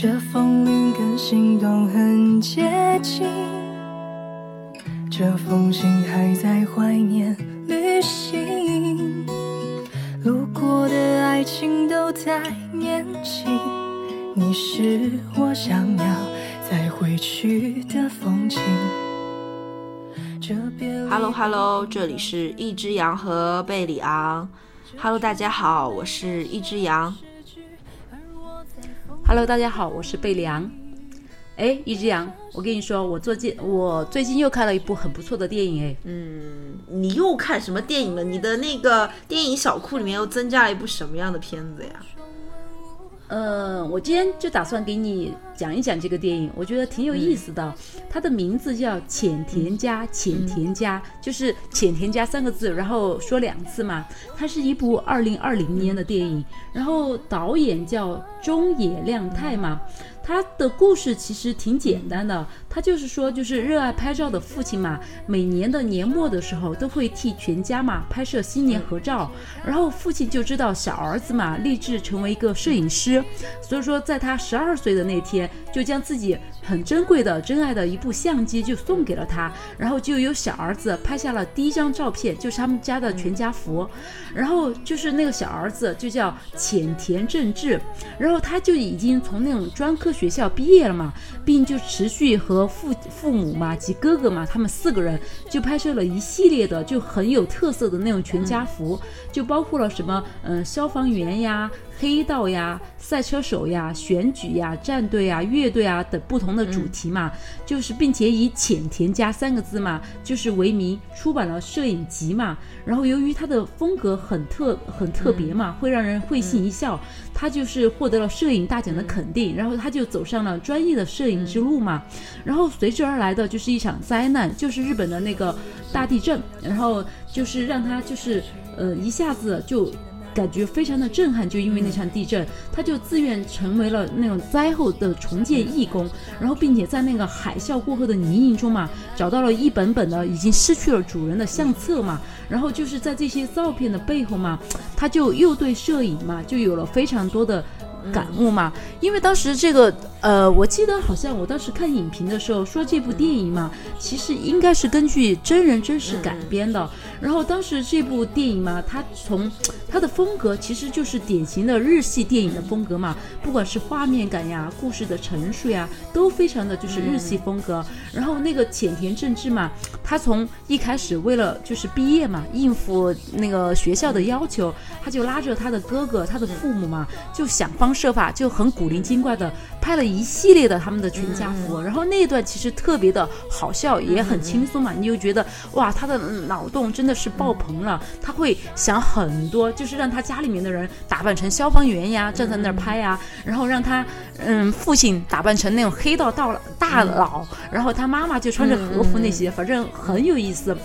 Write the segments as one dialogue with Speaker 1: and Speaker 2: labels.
Speaker 1: 这风铃跟心动很接近，这封信还在怀念旅行，路过的爱情都太年轻，你是我想要再回去的风景。这别离
Speaker 2: Hello Hello，这里是一只羊和贝里昂。Hello，大家好，我是一只羊。
Speaker 3: Hello，大家好，我是贝良。哎，一只羊，我跟你说，我最近我最近又看了一部很不错的电影，哎，嗯
Speaker 2: 你又看什么电影了？你的那个电影小库里面又增加了一部什么样的片子呀？
Speaker 3: 嗯，我今天就打算给你讲一讲这个电影，我觉得挺有意思的。它的名字叫《浅田家》，浅田家就是“浅田家”三个字，然后说两次嘛。它是一部二零二零年的电影，然后导演叫中野亮太嘛。他的故事其实挺简单的，他就是说，就是热爱拍照的父亲嘛，每年的年末的时候都会替全家嘛拍摄新年合照，然后父亲就知道小儿子嘛立志成为一个摄影师，所以说在他十二岁的那天，就将自己很珍贵的、真爱的一部相机就送给了他，然后就有小儿子拍下了第一张照片，就是他们家的全家福，然后就是那个小儿子就叫浅田正治，然后他就已经从那种专科学校毕业了嘛，并就持续和父父母嘛及哥哥嘛，他们四个人就拍摄了一系列的就很有特色的那种全家福，就包括了什么嗯、消防员呀。黑道呀、赛车手呀、选举呀、战队啊、乐队啊等不同的主题嘛，就是并且以“浅田家”三个字嘛，就是为名出版了摄影集嘛。然后由于他的风格很特很特别嘛，会让人会心一笑，他就是获得了摄影大奖的肯定，然后他就走上了专业的摄影之路嘛。然后随之而来的就是一场灾难，就是日本的那个大地震，然后就是让他就是呃一下子就。感觉非常的震撼，就因为那场地震，他就自愿成为了那种灾后的重建义工，然后并且在那个海啸过后的泥泞中嘛，找到了一本本的已经失去了主人的相册嘛，然后就是在这些照片的背后嘛，他就又对摄影嘛就有了非常多的。感悟嘛，因为当时这个呃，我记得好像我当时看影评的时候说这部电影嘛，其实应该是根据真人真实改编的。然后当时这部电影嘛，它从它的风格其实就是典型的日系电影的风格嘛，不管是画面感呀、故事的陈述呀，都非常的就是日系风格。然后那个浅田正治嘛，他从一开始为了就是毕业嘛，应付那个学校的要求，他就拉着他的哥哥、他的父母嘛，就想方设法，就很古灵精怪的拍了一系列的他们的全家福。然后那一段其实特别的好笑，也很轻松嘛，你就觉得哇，他的脑洞真的是爆棚了，他会想很多，就是让他家里面的人打扮成消防员呀，站在那儿拍呀，然后让他嗯父亲打扮成那种黑道大大佬，然后他妈妈就穿着和服那些，反正很有意思。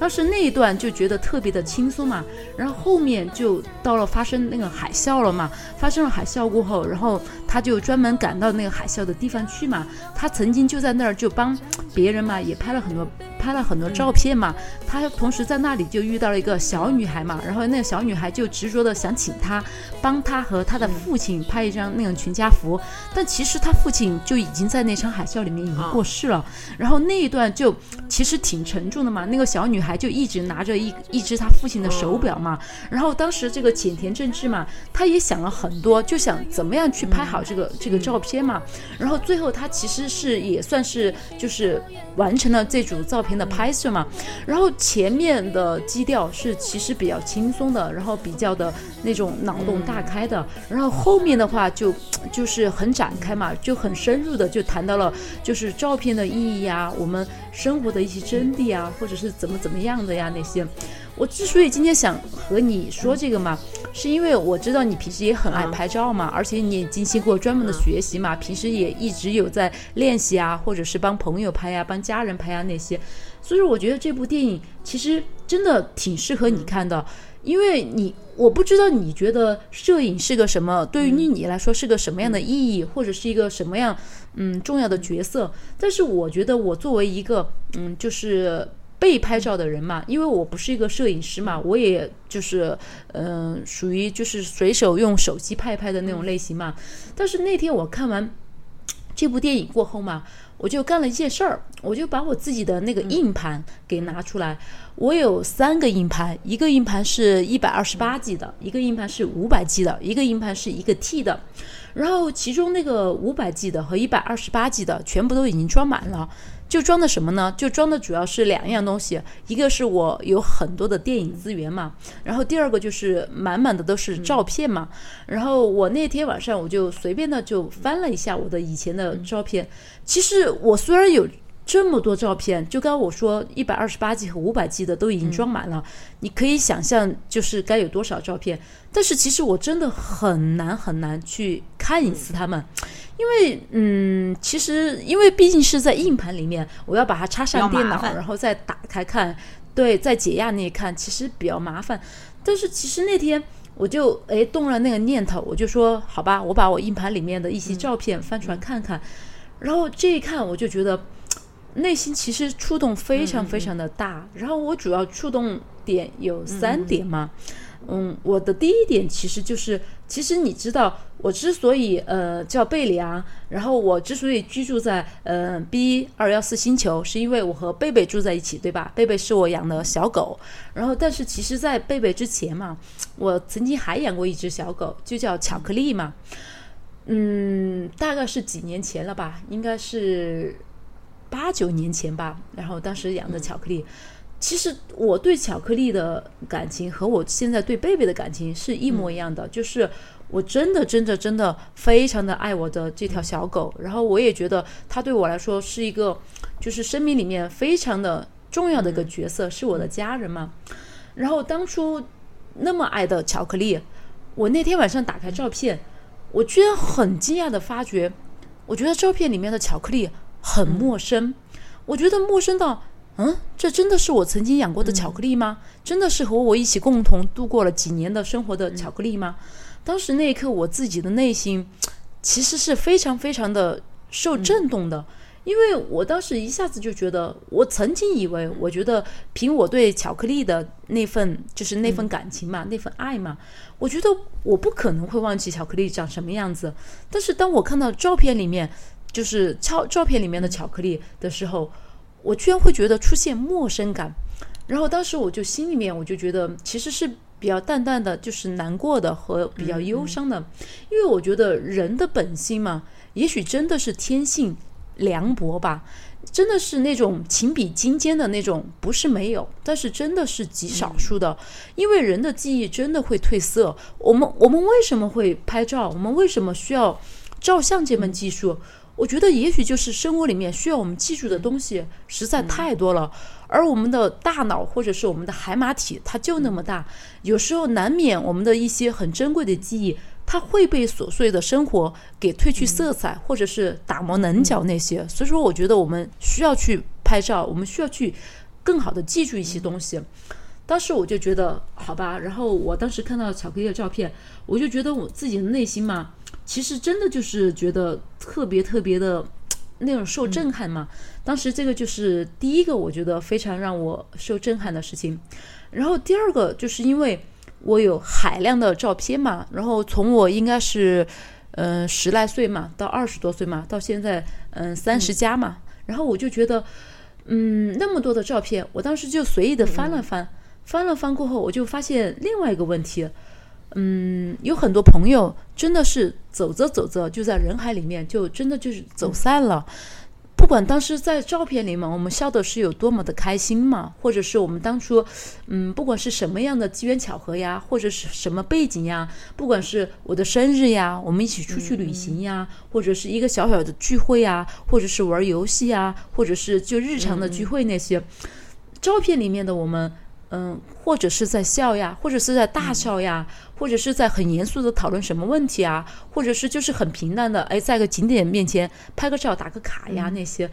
Speaker 3: 当时那一段就觉得特别的轻松嘛，然后后面就到了发生那个海啸了嘛，发生了海啸过后，然后他就专门赶到那个海啸的地方去嘛，他曾经就在那儿就帮别人嘛也拍了很多拍了很多照片嘛，他同时在那里就遇到了一个小女孩嘛，然后那个小女孩就执着的想请他帮他和他的父亲拍一张那种全家福，但其实他父亲就已经在那场海啸里面已经过世了，然后那一段就其实挺沉重的嘛，那个小女孩就一直拿着一一只他父亲的手表嘛，然后当时这个浅田正治嘛，他也想了很多，就想怎么样去拍好这个、这个照片嘛，然后最后他其实是也算是就是完成了这组照片的拍摄嘛，然后前面的基调是其实比较轻松的，然后比较的那种脑洞大开的，然后后面的话就就是很展开嘛，就很深入的就谈到了就是照片的意义呀，我们生活的一些真谛啊，或者是怎么怎么样的呀那些。我之所以今天想和你说这个嘛，是因为我知道你平时也很爱拍照嘛，而且你也进行过专门的学习嘛，平时也一直有在练习啊，或者是帮朋友拍呀、帮家人拍呀那些。所以说，我觉得这部电影其实真的挺适合你看的，因为你我不知道你觉得摄影是个什么，对于你来说是个什么样的意义，或者是一个什么样嗯重要的角色。但是我觉得我作为一个嗯就是。被拍照的人嘛，因为我不是一个摄影师嘛，我也就是嗯、属于就是随手用手机拍一拍的那种类型嘛。但是那天我看完这部电影过后嘛，我就干了一件事儿，我就把我自己的那个硬盘给拿出来。我有三个硬盘，一个硬盘是一百二十八 G 的，一个硬盘是五百 G 的，一个硬盘是一个 T 的。然后其中那个五百 G 的和一百二十八 G 的全部都已经装满了。就装的什么呢？就装的主要是两样东西，一个是我有很多的电影资源嘛，然后第二个就是满满的都是照片嘛。然后我那天晚上我就随便的就翻了一下我的以前的照片。其实我虽然有这么多照片，就刚刚我说一百二十八 G 和五百 G 的都已经装满了，你可以想象就是该有多少照片。但是其实我真的很难很难去看一次他们。因为，嗯，其实因为毕竟是在硬盘里面，我要把它插上电脑，然后再打开看，对，在解压那一看，其实比较麻烦。但是其实那天我就哎动了那个念头，我就说好吧，我把我硬盘里面的一些照片翻出来看看。然后这一看，我就觉得内心其实触动非常非常的大。然后我主要触动点有三点嘛。嗯，我的第一点其实就是，其实你知道，我之所以呃叫贝里昂，然后我之所以居住在呃 B 二幺四星球，是因为我和贝贝住在一起，对吧？贝贝是我养的小狗，然后但是其实，在贝贝之前嘛，我曾经还养过一只小狗，就叫巧克力嘛。嗯，大概是几年前了吧，应该是八九年前吧，然后当时养的巧克力。其实我对巧克力的感情和我现在对贝贝的感情是一模一样的，就是我真的真的真的非常的爱我的这条小狗，然后我也觉得它对我来说是一个，就是生命里面非常的重要的一个角色，是我的家人嘛。然后当初那么爱的巧克力，我那天晚上打开照片，我居然很惊讶的发觉，我觉得照片里面的巧克力很陌生，我觉得陌生到。嗯，这真的是我曾经养过的巧克力吗？真的是和我一起共同度过了几年的生活的巧克力吗？当时那一刻，我自己的内心其实是非常非常的受震动的，因为我当时一下子就觉得，我曾经以为，我觉得凭我对巧克力的那份就是那份感情嘛，那份爱嘛，我觉得我不可能会忘记巧克力长什么样子。但是当我看到照片里面，就是照照片里面的巧克力的时候，我居然会觉得出现陌生感，然后当时我就心里面我就觉得其实是比较淡淡的，就是难过的和比较忧伤的，因为我觉得人的本性嘛，也许真的是天性凉薄吧，真的是那种情比金坚的那种，不是没有，但是真的是极少数的，因为人的记忆真的会褪色。我们我们为什么会拍照？我们为什么需要照相这门技术？我觉得也许就是生活里面需要我们记住的东西实在太多了，而我们的大脑或者是我们的海马体它就那么大，有时候难免我们的一些很珍贵的记忆，它会被琐碎的生活给褪去色彩，或者是打磨棱角那些。所以说，我觉得我们需要去拍照，我们需要去更好的记住一些东西。当时我就觉得好吧，然后我当时看到巧克力的照片，我就觉得我自己的内心嘛。其实真的就是觉得特别特别的那种受震撼嘛。当时这个就是第一个，我觉得非常让我受震撼的事情。然后第二个就是因为我有海量的照片嘛，然后从我应该是嗯十来岁嘛到二十多岁嘛，到现在嗯三十加嘛，然后我就觉得嗯那么多的照片，我当时就随意的翻了翻，翻了翻过后，我就发现另外一个问题。嗯，有很多朋友真的是走着走着就在人海里面，就真的就是走散了。不管当时在照片里面我们笑的是有多么的开心嘛，或者是我们当初，嗯，不管是什么样的机缘巧合呀，或者是什么背景呀，不管是我的生日呀，我们一起出去旅行呀，或者是一个小小的聚会呀，或者是玩游戏呀，或者是就日常的聚会那些，照片里面的我们。嗯，或者是在笑呀，或者是在大笑呀，或者是在很严肃的讨论什么问题啊，或者是就是很平淡的，哎，在个景点面前拍个照、打个卡呀那些。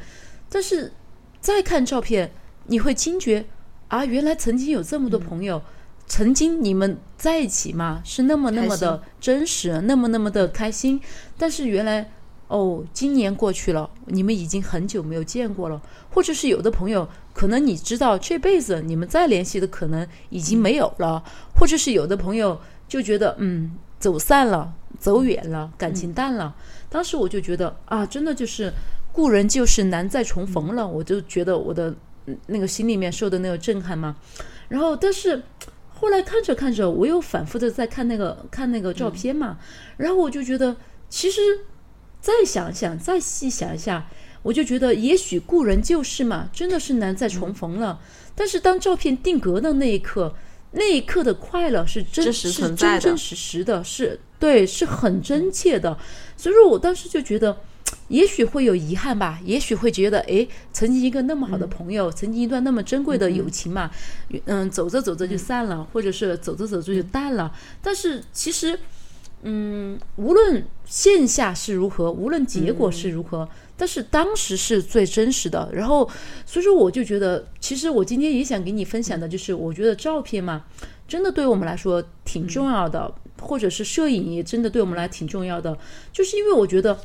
Speaker 3: 但是再看照片，你会惊觉啊，原来曾经有这么多朋友，曾经你们在一起嘛，是那么那么的真实，那么那么的开心。但是原来。哦，今年过去了，你们已经很久没有见过了，或者是有的朋友，可能你知道这辈子你们再联系的可能已经没有了，或者是有的朋友就觉得，嗯，走散了，走远了，感情淡了。当时我就觉得啊，真的就是故人旧事难再重逢了。我就觉得我的嗯那个心里面受的那个震撼嘛。然后，但是后来看着看着，我又反复的在看那个看那个照片嘛。然后我就觉得，其实再想想，再细想一下，我就觉得也许故人旧事嘛，真的是难再重逢了。但是当照片定格的那一刻，那一刻的快乐是真
Speaker 2: 真实存在的。
Speaker 3: 真真实实的，是对，是很真切的。所以说我当时就觉得，也许会有遗憾吧，也许会觉得，哎，曾经一个那么好的朋友，曾经一段那么珍贵的友情嘛，嗯，走着走着就散了，或者是走着走着就淡了。但是其实，嗯，无论线下是如何，无论结果是如何，但是当时是最真实的。然后，所以说我就觉得，其实我今天也想给你分享的就是，我觉得照片嘛，真的对我们来说挺重要的，或者是摄影也真的对我们来挺重要的，就是因为我觉得，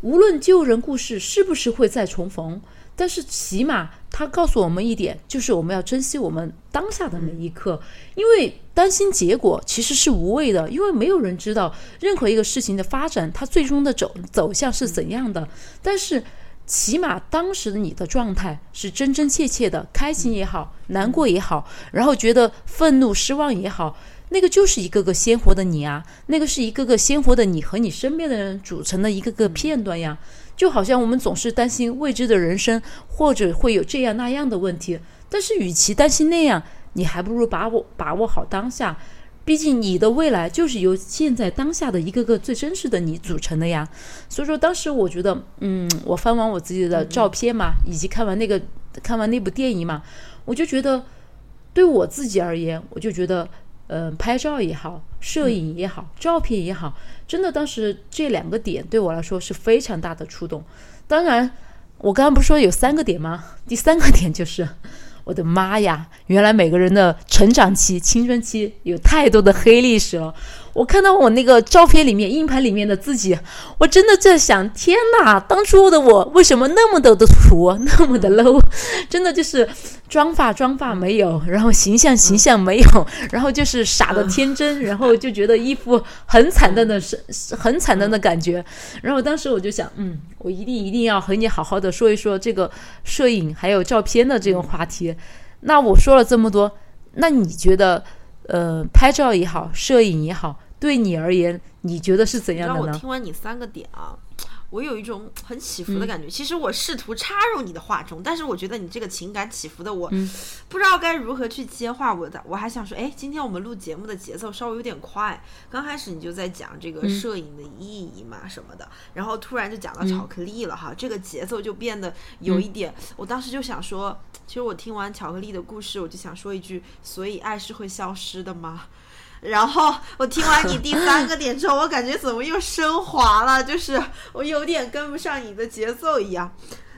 Speaker 3: 无论旧人故事是不是会再重逢，但是起码它告诉我们一点，就是我们要珍惜我们当下的每一刻，因为担心结果其实是无谓的，因为没有人知道任何一个事情的发展，它最终的走走向是怎样的，但是。起码当时的你的状态是真真切切的，开心也好，难过也好，然后觉得愤怒、失望也好，那个就是一个个鲜活的你啊，那个是一个个鲜活的你和你身边的人组成的一个个片段呀。就好像我们总是担心未知的人生，或者会有这样那样的问题，但是与其担心那样，你还不如把握把握好当下。毕竟你的未来就是由现在当下的一个个最真实的你组成的呀。所以说，当时我觉得，嗯，我翻完我自己的照片嘛，以及看完那个看完那部电影嘛，我就觉得，对我自己而言，我就觉得，嗯，拍照也好，摄影也好，照片也好，真的当时这两个点对我来说是非常大的触动。当然，我刚刚不是说有三个点吗？第三个点就是。我的妈呀！原来每个人的成长期、青春期有太多的黑历史了。我看到我那个照片里面、硬盘里面的自己，我真的在想：天哪，当初的我为什么那么的的土，那么的 low？真的就是妆发妆发没有，然后形象形象没有，然后就是傻的天真，然后就觉得一副很惨淡的、是很惨淡的感觉。然后当时我就想，嗯，我一定一定要和你好好的说一说这个摄影还有照片的这个话题。那我说了这么多，那你觉得？呃，拍照也好，摄影也好，对你而言，你觉得是怎样的呢？
Speaker 2: 听完你三个点啊，我有一种很起伏的感觉。其实我试图插入你的话中，但是我觉得你这个情感起伏的，我不知道该如何去接话。我的，我还想说，哎，今天我们录节目的节奏稍微有点快。刚开始你就在讲这个摄影的意义嘛什么的，然后突然就讲到巧克力了哈，这个节奏就变得有一点。我当时就想说。其实我听完巧克力的故事，我就想说一句：所以爱是会消失的吗？然后我听完你第三个点之后，我感觉怎么又升华了？就是我有点跟不上你的节奏一样。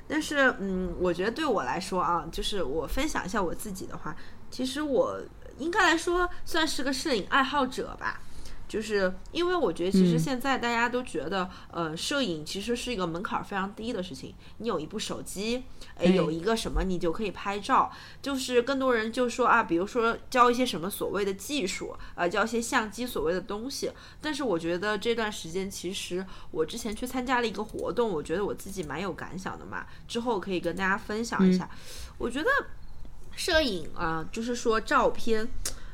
Speaker 2: 但是，嗯，我觉得对我来说啊，就是我分享一下我自己的话，其实我应该来说算是个摄影爱好者吧。就是因为我觉得，其实现在大家都觉得，呃，摄影其实是一个门槛非常低的事情。你有一部手机，哎，有一个什么，你就可以拍照。就是更多人就说啊，比如说教一些什么所谓的技术，啊，教一些相机所谓的东西。但是我觉得这段时间，其实我之前去参加了一个活动，我觉得我自己蛮有感想的嘛。之后可以跟大家分享一下。我觉得摄影啊，就是说照片，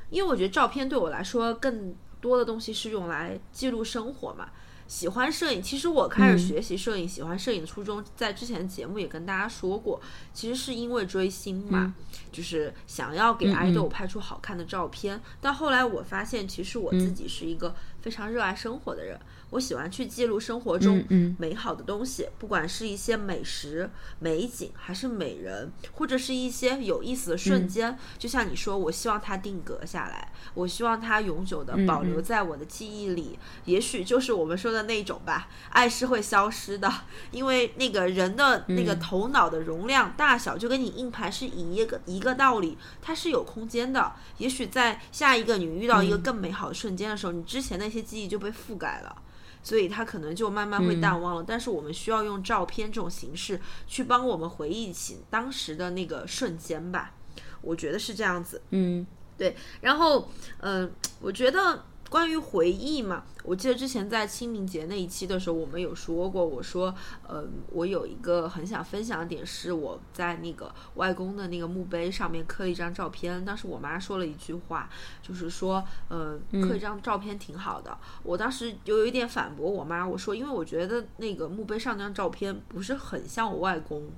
Speaker 2: 因为我觉得照片对我来说更。多的东西是用来记录生活嘛？喜欢摄影，其实我开始学习摄影，喜欢摄影的初衷，在之前节目也跟大家说过，其实是因为追星嘛，就是想要给爱豆拍出好看的照片。但后来我发现，其实我自己是一个非常热爱生活的人。我喜欢去记录生活中美好的东西，不管是一些美食、美景，还是美人，或者是一些有意思的瞬间。就像你说，我希望它定格下来，我希望它永久的保留在我的记忆里。也许就是我们说的那种吧，爱是会消失的，因为那个人的那个头脑的容量大小，就跟你硬盘是一个一个道理，它是有空间的。也许在下一个你遇到一个更美好的瞬间的时候，你之前那些记忆就被覆盖了。所以它可能就慢慢会淡忘了，但是我们需要用照片这种形式去帮我们回忆起当时的那个瞬间吧，我觉得是这样子。
Speaker 3: 嗯，
Speaker 2: 对。然后，嗯，我觉得关于回忆嘛，我记得之前在清明节那一期的时候，我们有说过，我说，呃，我有一个很想分享的点，是我在那个外公的那个墓碑上面刻了一张照片。当时我妈说了一句话，就是说，呃，刻一张照片挺好的。我当时就有一点反驳我妈，我说，因为我觉得那个墓碑上那张照片不是很像我外公，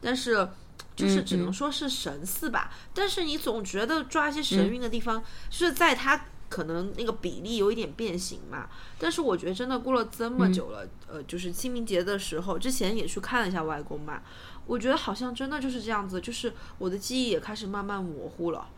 Speaker 2: 但是就是只能说是神似吧。但是你总觉得抓一些神韵的地方，就是在他。可能那个比例有一点变形嘛，但是我觉得真的过了这么久了，呃，就是清明节的时候，之前也去看了一下外公嘛，我觉得好像真的就是这样子，就是我的记忆也开始慢慢模糊了，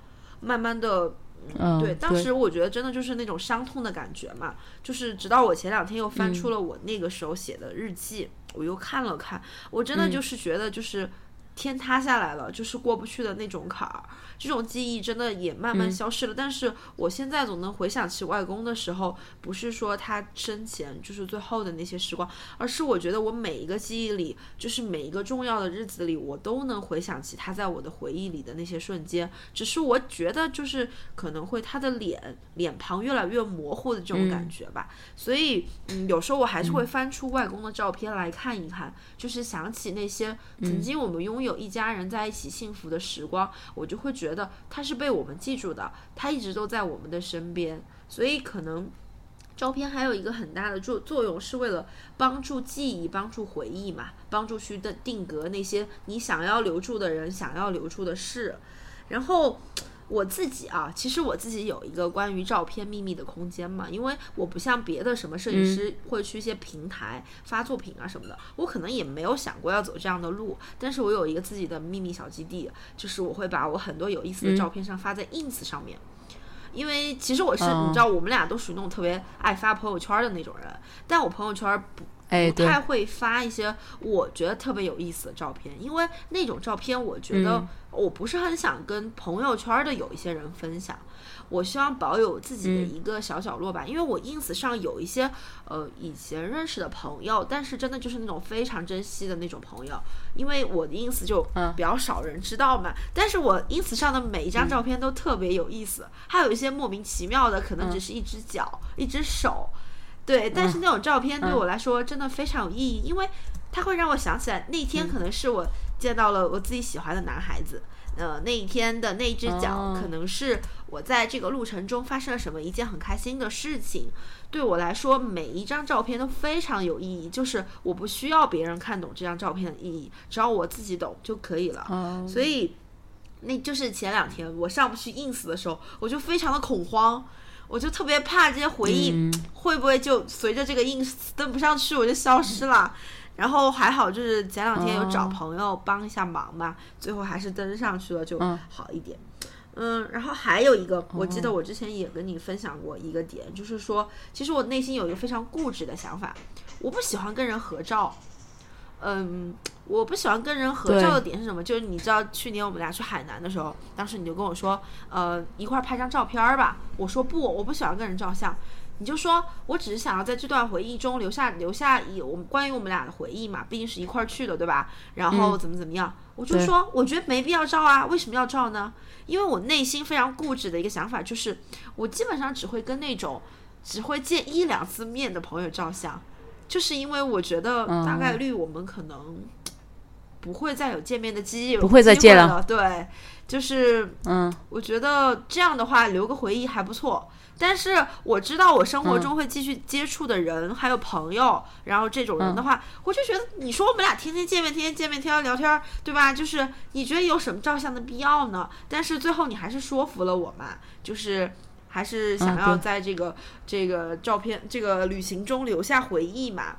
Speaker 2: 慢慢的，
Speaker 3: 嗯，
Speaker 2: 对，当时我觉得真的就是那种伤痛的感觉嘛，就是直到我前两天又翻出了我那个时候写的日记，我又看了看，我真的就是觉得就是天塌下来了，就是过不去的那种坎儿。这种记忆真的也慢慢消失了，但是我现在总能回想起外公的时候，不是说他生前就是最后的那些时光，而是我觉得我每一个记忆里，就是每一个重要的日子里，我都能回想起他在我的回忆里的那些瞬间。只是我觉得就是可能会他的脸脸庞越来越模糊的这种感觉吧。所以嗯，有时候我还是会翻出外公的照片来看一看，就是想起那些曾经我们拥有一家人在一起幸福的时光，我就会觉。觉得他是被我们记住的，他一直都在我们的身边，所以可能照片还有一个很大的作作用，是为了帮助记忆、帮助回忆嘛，帮助去定定格那些你想要留住的人、想要留住的事，然后。我自己啊，其实我自己有一个关于照片秘密的空间嘛，因为我不像别的什么摄影师会去一些平台发作品啊什么的，我可能也没有想过要走这样的路。但是我有一个自己的秘密小基地，就是我会把我很多有意思的照片上发在 ins 上面，因为其实我是你知道，我们俩都属于那种特别爱发朋友圈的那种人，但我朋友圈不。不太会发一些我觉得特别有意思的照片，因为那种照片我觉得我不是很想跟朋友圈的有一些人分享。我希望保有自己的一个小角落吧，因为我 ins 上有一些呃以前认识的朋友，但是真的就是那种非常珍惜的那种朋友，因为我的 ins 就比较少人知道嘛。但是我 ins 上的每一张照片都特别有意思，还有一些莫名其妙的，可能只是一只脚、一只手。对，但是那种照片对我来说真的非常有意义，因为它会让我想起来那天可能是我见到了我自己喜欢的男孩子，呃，那一天的那只脚可能是我在这个路程中发生了什么一件很开心的事情。对我来说，每一张照片都非常有意义，就是我不需要别人看懂这张照片的意义，只要我自己懂就可以了。所以，那就是前两天我上不去 ins 的时候，我就非常的恐慌。我就特别怕这些回忆会不会就随着这个 ins 登不上去，我就消失了。然后还好，就是前两天有找朋友帮一下忙嘛，最后还是登上去了，就好一点。嗯，然后还有一个，我记得我之前也跟你分享过一个点，就是说，其实我内心有一个非常固执的想法，我不喜欢跟人合照。嗯，我不喜欢跟人合照的点是什么？就是你知道去年我们俩去海南的时候，当时你就跟我说，呃，一块拍张照片儿吧。我说不，我不喜欢跟人照相。你就说我只是想要在这段回忆中留下留下一我们关于我们俩的回忆嘛，毕竟是一块儿去的，对吧？然后怎么怎么样？我就说我觉得没必要照啊，为什么要照呢？因为我内心非常固执的一个想法就是，我基本上只会跟那种只会见一两次面的朋友照相。就是因为我觉得大概率我们可能不会再有见面的机会，
Speaker 3: 不会再见了。
Speaker 2: 对，就是嗯，我觉得这样的话留个回忆还不错。但是我知道我生活中会继续接触的人还有朋友，然后这种人的话，我就觉得你说我们俩天天见面，天天见面，天天聊天，对吧？就是你觉得有什么照相的必要呢？但是最后你还是说服了我嘛，就是。还是想要在这个这个照片这个旅行中留下回忆嘛？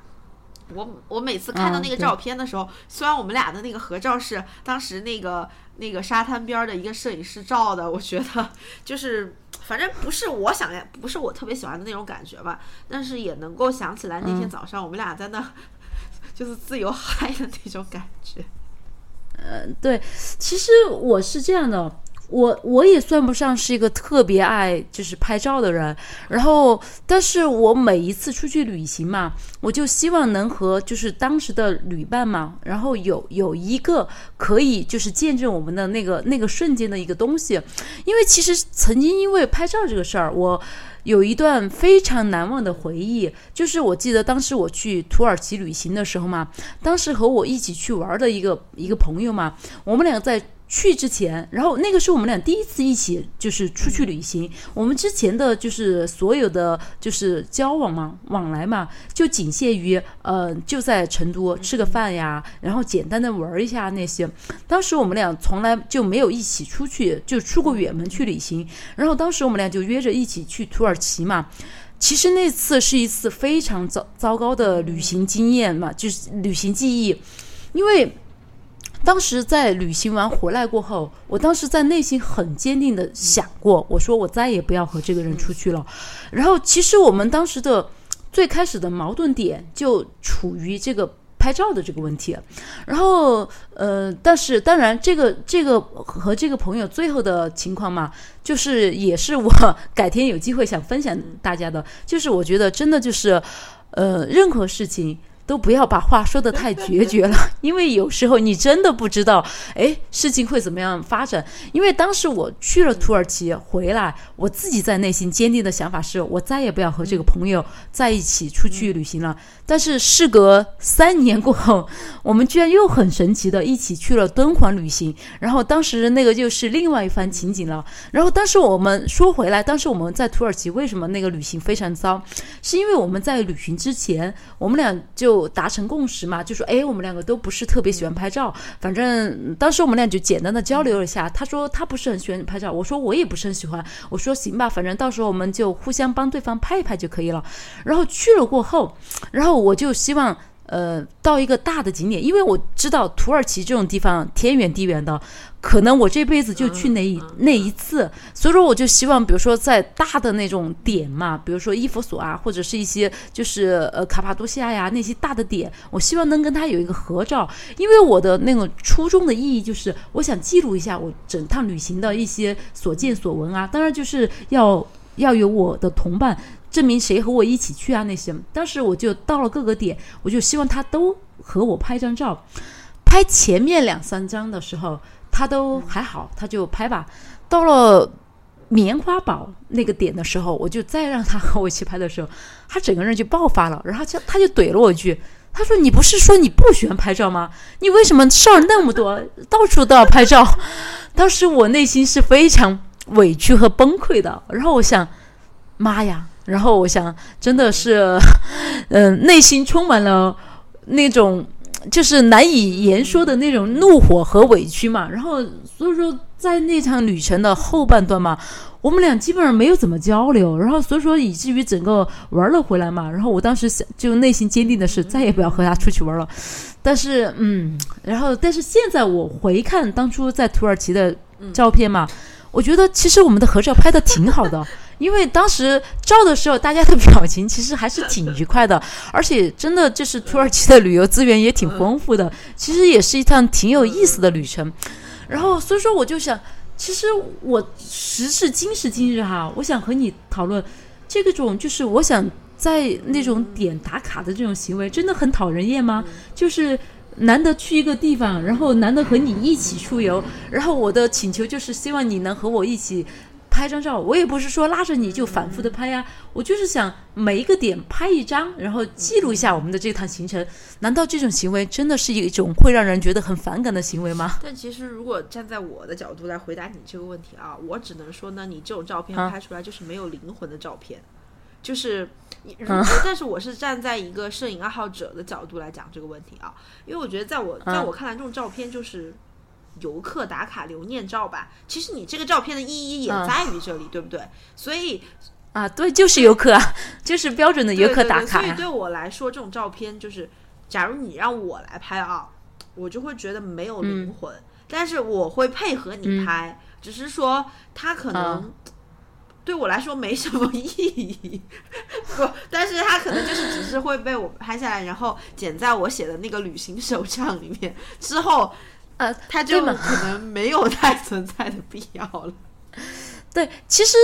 Speaker 2: 我我每次看到那个照片的时候，虽然我们俩的那个合照是当时那个那个沙滩边的一个摄影师照的，我觉得就是反正不是我想要，不是我特别喜欢的那种感觉吧。但是也能够想起来那天早上我们俩在那 就是自由 嗨的那种感觉。
Speaker 3: 嗯，对，其实我是这样的。我我也算不上是一个特别爱就是拍照的人，然后，但是我每一次出去旅行嘛，我就希望能和就是当时的旅伴嘛，然后有有一个可以就是见证我们的那个那个瞬间的一个东西，因为其实曾经因为拍照这个事儿，我有一段非常难忘的回忆，就是我记得当时我去土耳其旅行的时候嘛，当时和我一起去玩的一个一个朋友嘛，我们俩在。去之前，然后那个是我们俩第一次一起就是出去旅行。我们之前的就是所有的就是交往嘛，往来嘛，就仅限于呃就在成都吃个饭呀，然后简单的玩一下那些。当时我们俩从来就没有一起出去，就出过远门去旅行。然后当时我们俩就约着一起去土耳其嘛。其实那次是一次非常糟糟糕的旅行经验嘛，就是旅行记忆，因为。当时在旅行完回来过后，我当时在内心很坚定的想过，我说我再也不要和这个人出去了。然后，其实我们当时的最开始的矛盾点就处于这个拍照的这个问题。然后，呃，但是当然，这个这个和这个朋友最后的情况嘛，就是也是我改天有机会想分享大家的，就是我觉得真的就是，呃，任何事情。都不要把话说的太 决绝了，因为有时候你真的不知道，哎，事情会怎么样发展。因为当时我去了土耳其回来，我自己在内心坚定的想法是我再也不要和这个朋友在一起出去旅行了。但是事隔三年过后，我们居然又很神奇的一起去了敦煌旅行。然后当时那个就是另外一番情景了。然后当时我们说回来，当时我们在土耳其为什么那个旅行非常糟，是因为我们在旅行之前，我们俩就。达成共识嘛，就说哎，我们两个都不是特别喜欢拍照，反正当时我们俩就简单的交流了一下。他说他不是很喜欢拍照，我说我也不是很喜欢。我说行吧，反正到时候我们就互相帮对方拍一拍就可以了。然后去了过后，然后我就希望。呃，到一个大的景点，因为我知道土耳其这种地方天远地远的，可能我这辈子就去那一那一次，所以说我就希望，比如说在大的那种点嘛，比如说伊弗所啊，或者是一些就是呃卡帕多西亚呀那些大的点，我希望能跟他有一个合照，因为我的那个初衷的意义就是我想记录一下我整趟旅行的一些所见所闻啊，当然就是要要有我的同伴。证明谁和我一起去啊？那些当时我就到了各个点，我就希望他都和我拍张照。拍前面两三张的时候，他都还好，他就拍吧。到了棉花堡那个点的时候，我就再让他和我一起拍的时候，他整个人就爆发了，然后就他就怼了我一句，他说：“你不是说你不喜欢拍照吗？你为什么事儿那么多，到处都要拍照？”当时我内心是非常委屈和崩溃的。然后我想，妈呀！然后我想，真的是，嗯，内心充满了那种就是难以言说的那种怒火和委屈嘛。然后所以说，在那场旅程的后半段嘛，我们俩基本上没有怎么交流。然后所以说，以至于整个玩了回来嘛。然后我当时想，就内心坚定的是再也不要和他出去玩了。但是，嗯，然后但是现在我回看当初在土耳其的照片嘛，我觉得其实我们的合照拍的挺好的。因为当时照的时候，大家的表情其实还是挺愉快的，而且真的就是土耳其的旅游资源也挺丰富的，其实也是一趟挺有意思的旅程。然后所以说，我就想，其实我时至今时今日哈，我想和你讨论这个种，就是我想在那种点打卡的这种行为，真的很讨人厌吗？就是难得去一个地方，然后难得和你一起出游，然后我的请求就是希望你能和我一起。拍张照，我也不是说拉着你就反复的拍呀，我就是想每一个点拍一张，然后记录一下我们的这趟行程。难道这种行为真的是一种会让人觉得很反感的行为吗？
Speaker 2: 但其实如果站在我的角度来回答你这个问题啊，我只能说呢，你这种照片拍出来就是没有灵魂的照片，就是，但是我是站在一个摄影爱好者的角度来讲这个问题啊，因为我觉得在我在我看来，这种照片就是。游客打卡留念照吧，其实你这个照片的意义也在于这里，对不对？所以
Speaker 3: 啊，对，就是游客，就是标准的游客打卡。
Speaker 2: 所以对我来说，这种照片就是，假如你让我来拍啊，我就会觉得没有灵魂。但是我会配合你拍，只是说它可能对我来说没什么意义。不，但是它可能就是只是会被我拍下来，然后剪在我写的那个旅行手账里面之后。
Speaker 3: 呃，
Speaker 2: 他就可能没有太存在的必要了。
Speaker 3: 对，其实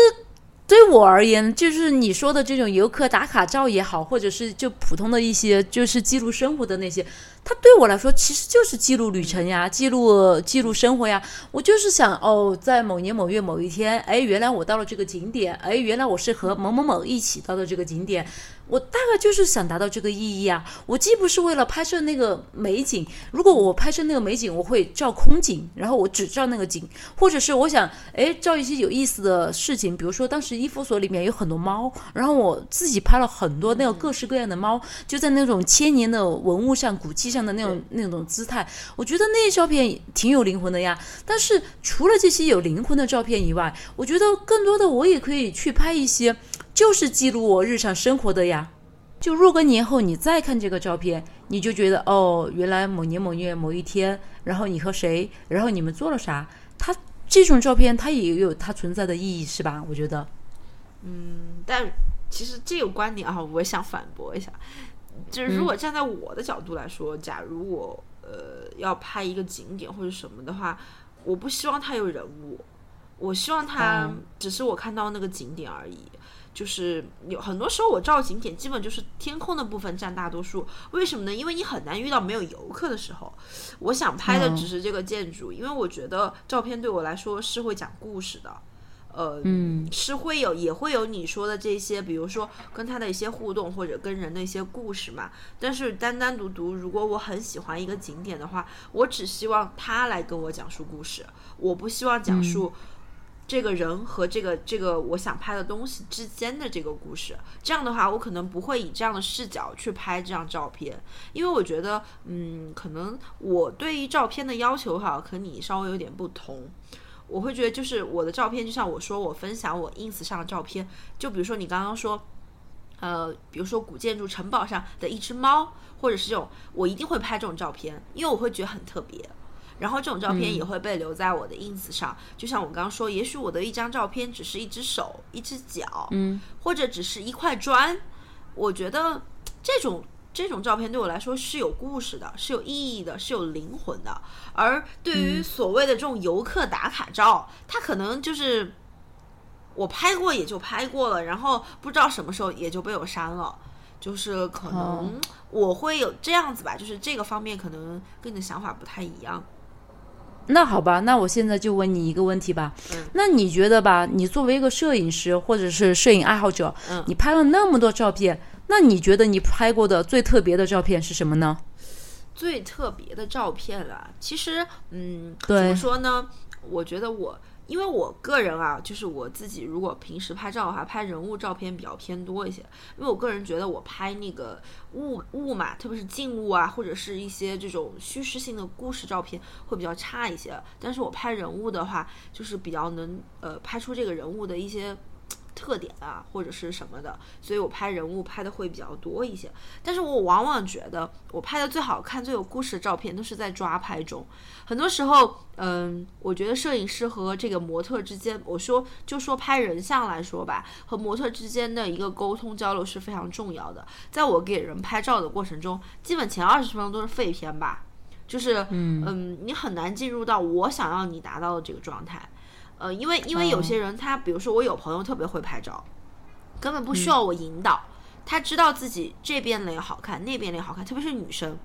Speaker 3: 对我而言，就是你说的这种游客打卡照也好，或者是就普通的一些就是记录生活的那些，它对我来说其实就是记录旅程呀，记录记录生活呀。我就是想哦，在某年某月某一天，哎，原来我到了这个景点，哎，原来我是和某某某一起到的这个景点。我大概就是想达到这个意义啊！我既不是为了拍摄那个美景，如果我拍摄那个美景，我会照空景，然后我只照那个景，或者是我想哎照一些有意思的事情，比如说当时伊夫所里面有很多猫，然后我自己拍了很多那个各式各样的猫，就在那种千年的文物上、古迹上的那种那种姿态，我觉得那些照片挺有灵魂的呀。但是除了这些有灵魂的照片以外，我觉得更多的我也可以去拍一些。就是记录我日常生活的呀，就若干年后你再看这个照片，你就觉得哦，原来某年某月某一天，然后你和谁，然后你们做了啥，它这种照片它也有它存在的意义，是吧？我觉得，
Speaker 2: 嗯，但其实这个观点啊，我想反驳一下，就是如果站在我的角度来说，假如我呃要拍一个景点或者什么的话，我不希望它有人物，我希望它只是我看到那个景点而已。就是有很多时候我照景点，基本就是天空的部分占大多数。为什么呢？因为你很难遇到没有游客的时候。我想拍的只是这个建筑，因为我觉得照片对我来说是会讲故事的。呃，
Speaker 3: 嗯，
Speaker 2: 是会有，也会有你说的这些，比如说跟他的一些互动，或者跟人的一些故事嘛。但是单单独独，如果我很喜欢一个景点的话，我只希望他来跟我讲述故事，我不希望讲述。这个人和这个这个我想拍的东西之间的这个故事，这样的话，我可能不会以这样的视角去拍这张照片，因为我觉得，嗯，可能我对于照片的要求哈，和你稍微有点不同。我会觉得，就是我的照片，就像我说，我分享我 ins 上的照片，就比如说你刚刚说，呃，比如说古建筑城堡上的一只猫，或者是这种，我一定会拍这种照片，因为我会觉得很特别。然后这种照片也会被留在我的 ins 上，就像我刚刚说，也许我的一张照片只是一只手、一只脚，
Speaker 3: 嗯，
Speaker 2: 或者只是一块砖，我觉得这种这种照片对我来说是有故事的，是有意义的，是有灵魂的。而对于所谓的这种游客打卡照，它可能就是我拍过也就拍过了，然后不知道什么时候也就被我删了，就是可能我会有这样子吧，就是这个方面可能跟你的想法不太一样。
Speaker 3: 那好吧，那我现在就问你一个问题吧。那你觉得吧，你作为一个摄影师或者是摄影爱好者，你拍了那么多照片，那你觉得你拍过的最特别的照片是什么呢？
Speaker 2: 最特别的照片啊，其实，嗯，
Speaker 3: 怎
Speaker 2: 么说呢？我觉得我。因为我个人啊，就是我自己，如果平时拍照的话，拍人物照片比较偏多一些。因为我个人觉得，我拍那个物物嘛，特别是静物啊，或者是一些这种叙事性的故事照片，会比较差一些。但是我拍人物的话，就是比较能呃拍出这个人物的一些。特点啊，或者是什么的，所以我拍人物拍的会比较多一些。但是我往往觉得，我拍的最好看、最有故事的照片都是在抓拍中。很多时候，嗯，我觉得摄影师和这个模特之间，我说就说拍人像来说吧，和模特之间的一个沟通交流是非常重要的。在我给人拍照的过程中，基本前二十分钟都是废片吧，就是嗯，你很难进入到我想要你达到的这个状态。呃，因为因为有些人他，比如说我有朋友特别会拍照，根本不需要我引导，他知道自己这边脸好看，那边脸好看，特别是女生，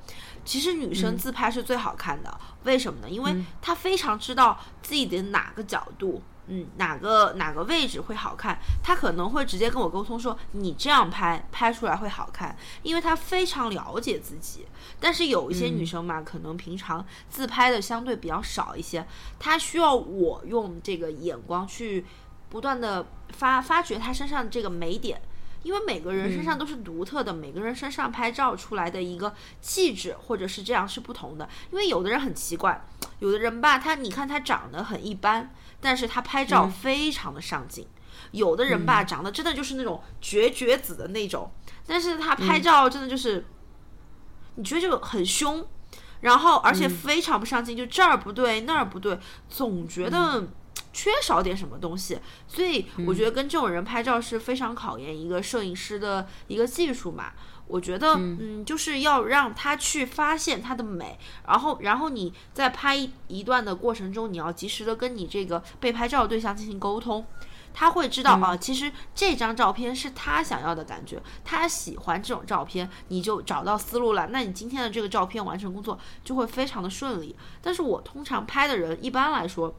Speaker 2: 其实女生自拍是最好看的，为什么呢？因为她非常知道自己的哪个角度。嗯，哪个哪个位置会好看？他可能会直接跟我沟通说，你这样拍拍出来会好看，因为他非常了解自己。但是有一些女生嘛，可能平常自拍的相对比较少一些，她需要我用这个眼光去不断的发发掘她身上的这个美点。因为每个人身上都是独特的，每个人身上拍照出来的一个气质或者是这样是不同的。因为有的人很奇怪，有的人吧，他你看他长得很一般，但是他拍照非常的上镜；有的人吧，长得真的就是那种绝绝子的那种，但是他拍照真的就是，你觉得就很凶，然后而且非常不上镜，就这儿不对那儿不对，总觉得。缺少点什么东西，所以我觉得跟这种人拍照是非常考验一个摄影师的一个技术嘛。我觉得，嗯，就是要让他去发现他的美，然后，然后你在拍一段的过程中，你要及时的跟你这个被拍照对象进行沟通。他会知道啊，其实这张照片是他想要的感觉，他喜欢这种照片，你就找到思路了。那你今天的这个照片完成工作就会非常的顺利。但是我通常拍的人一般来说。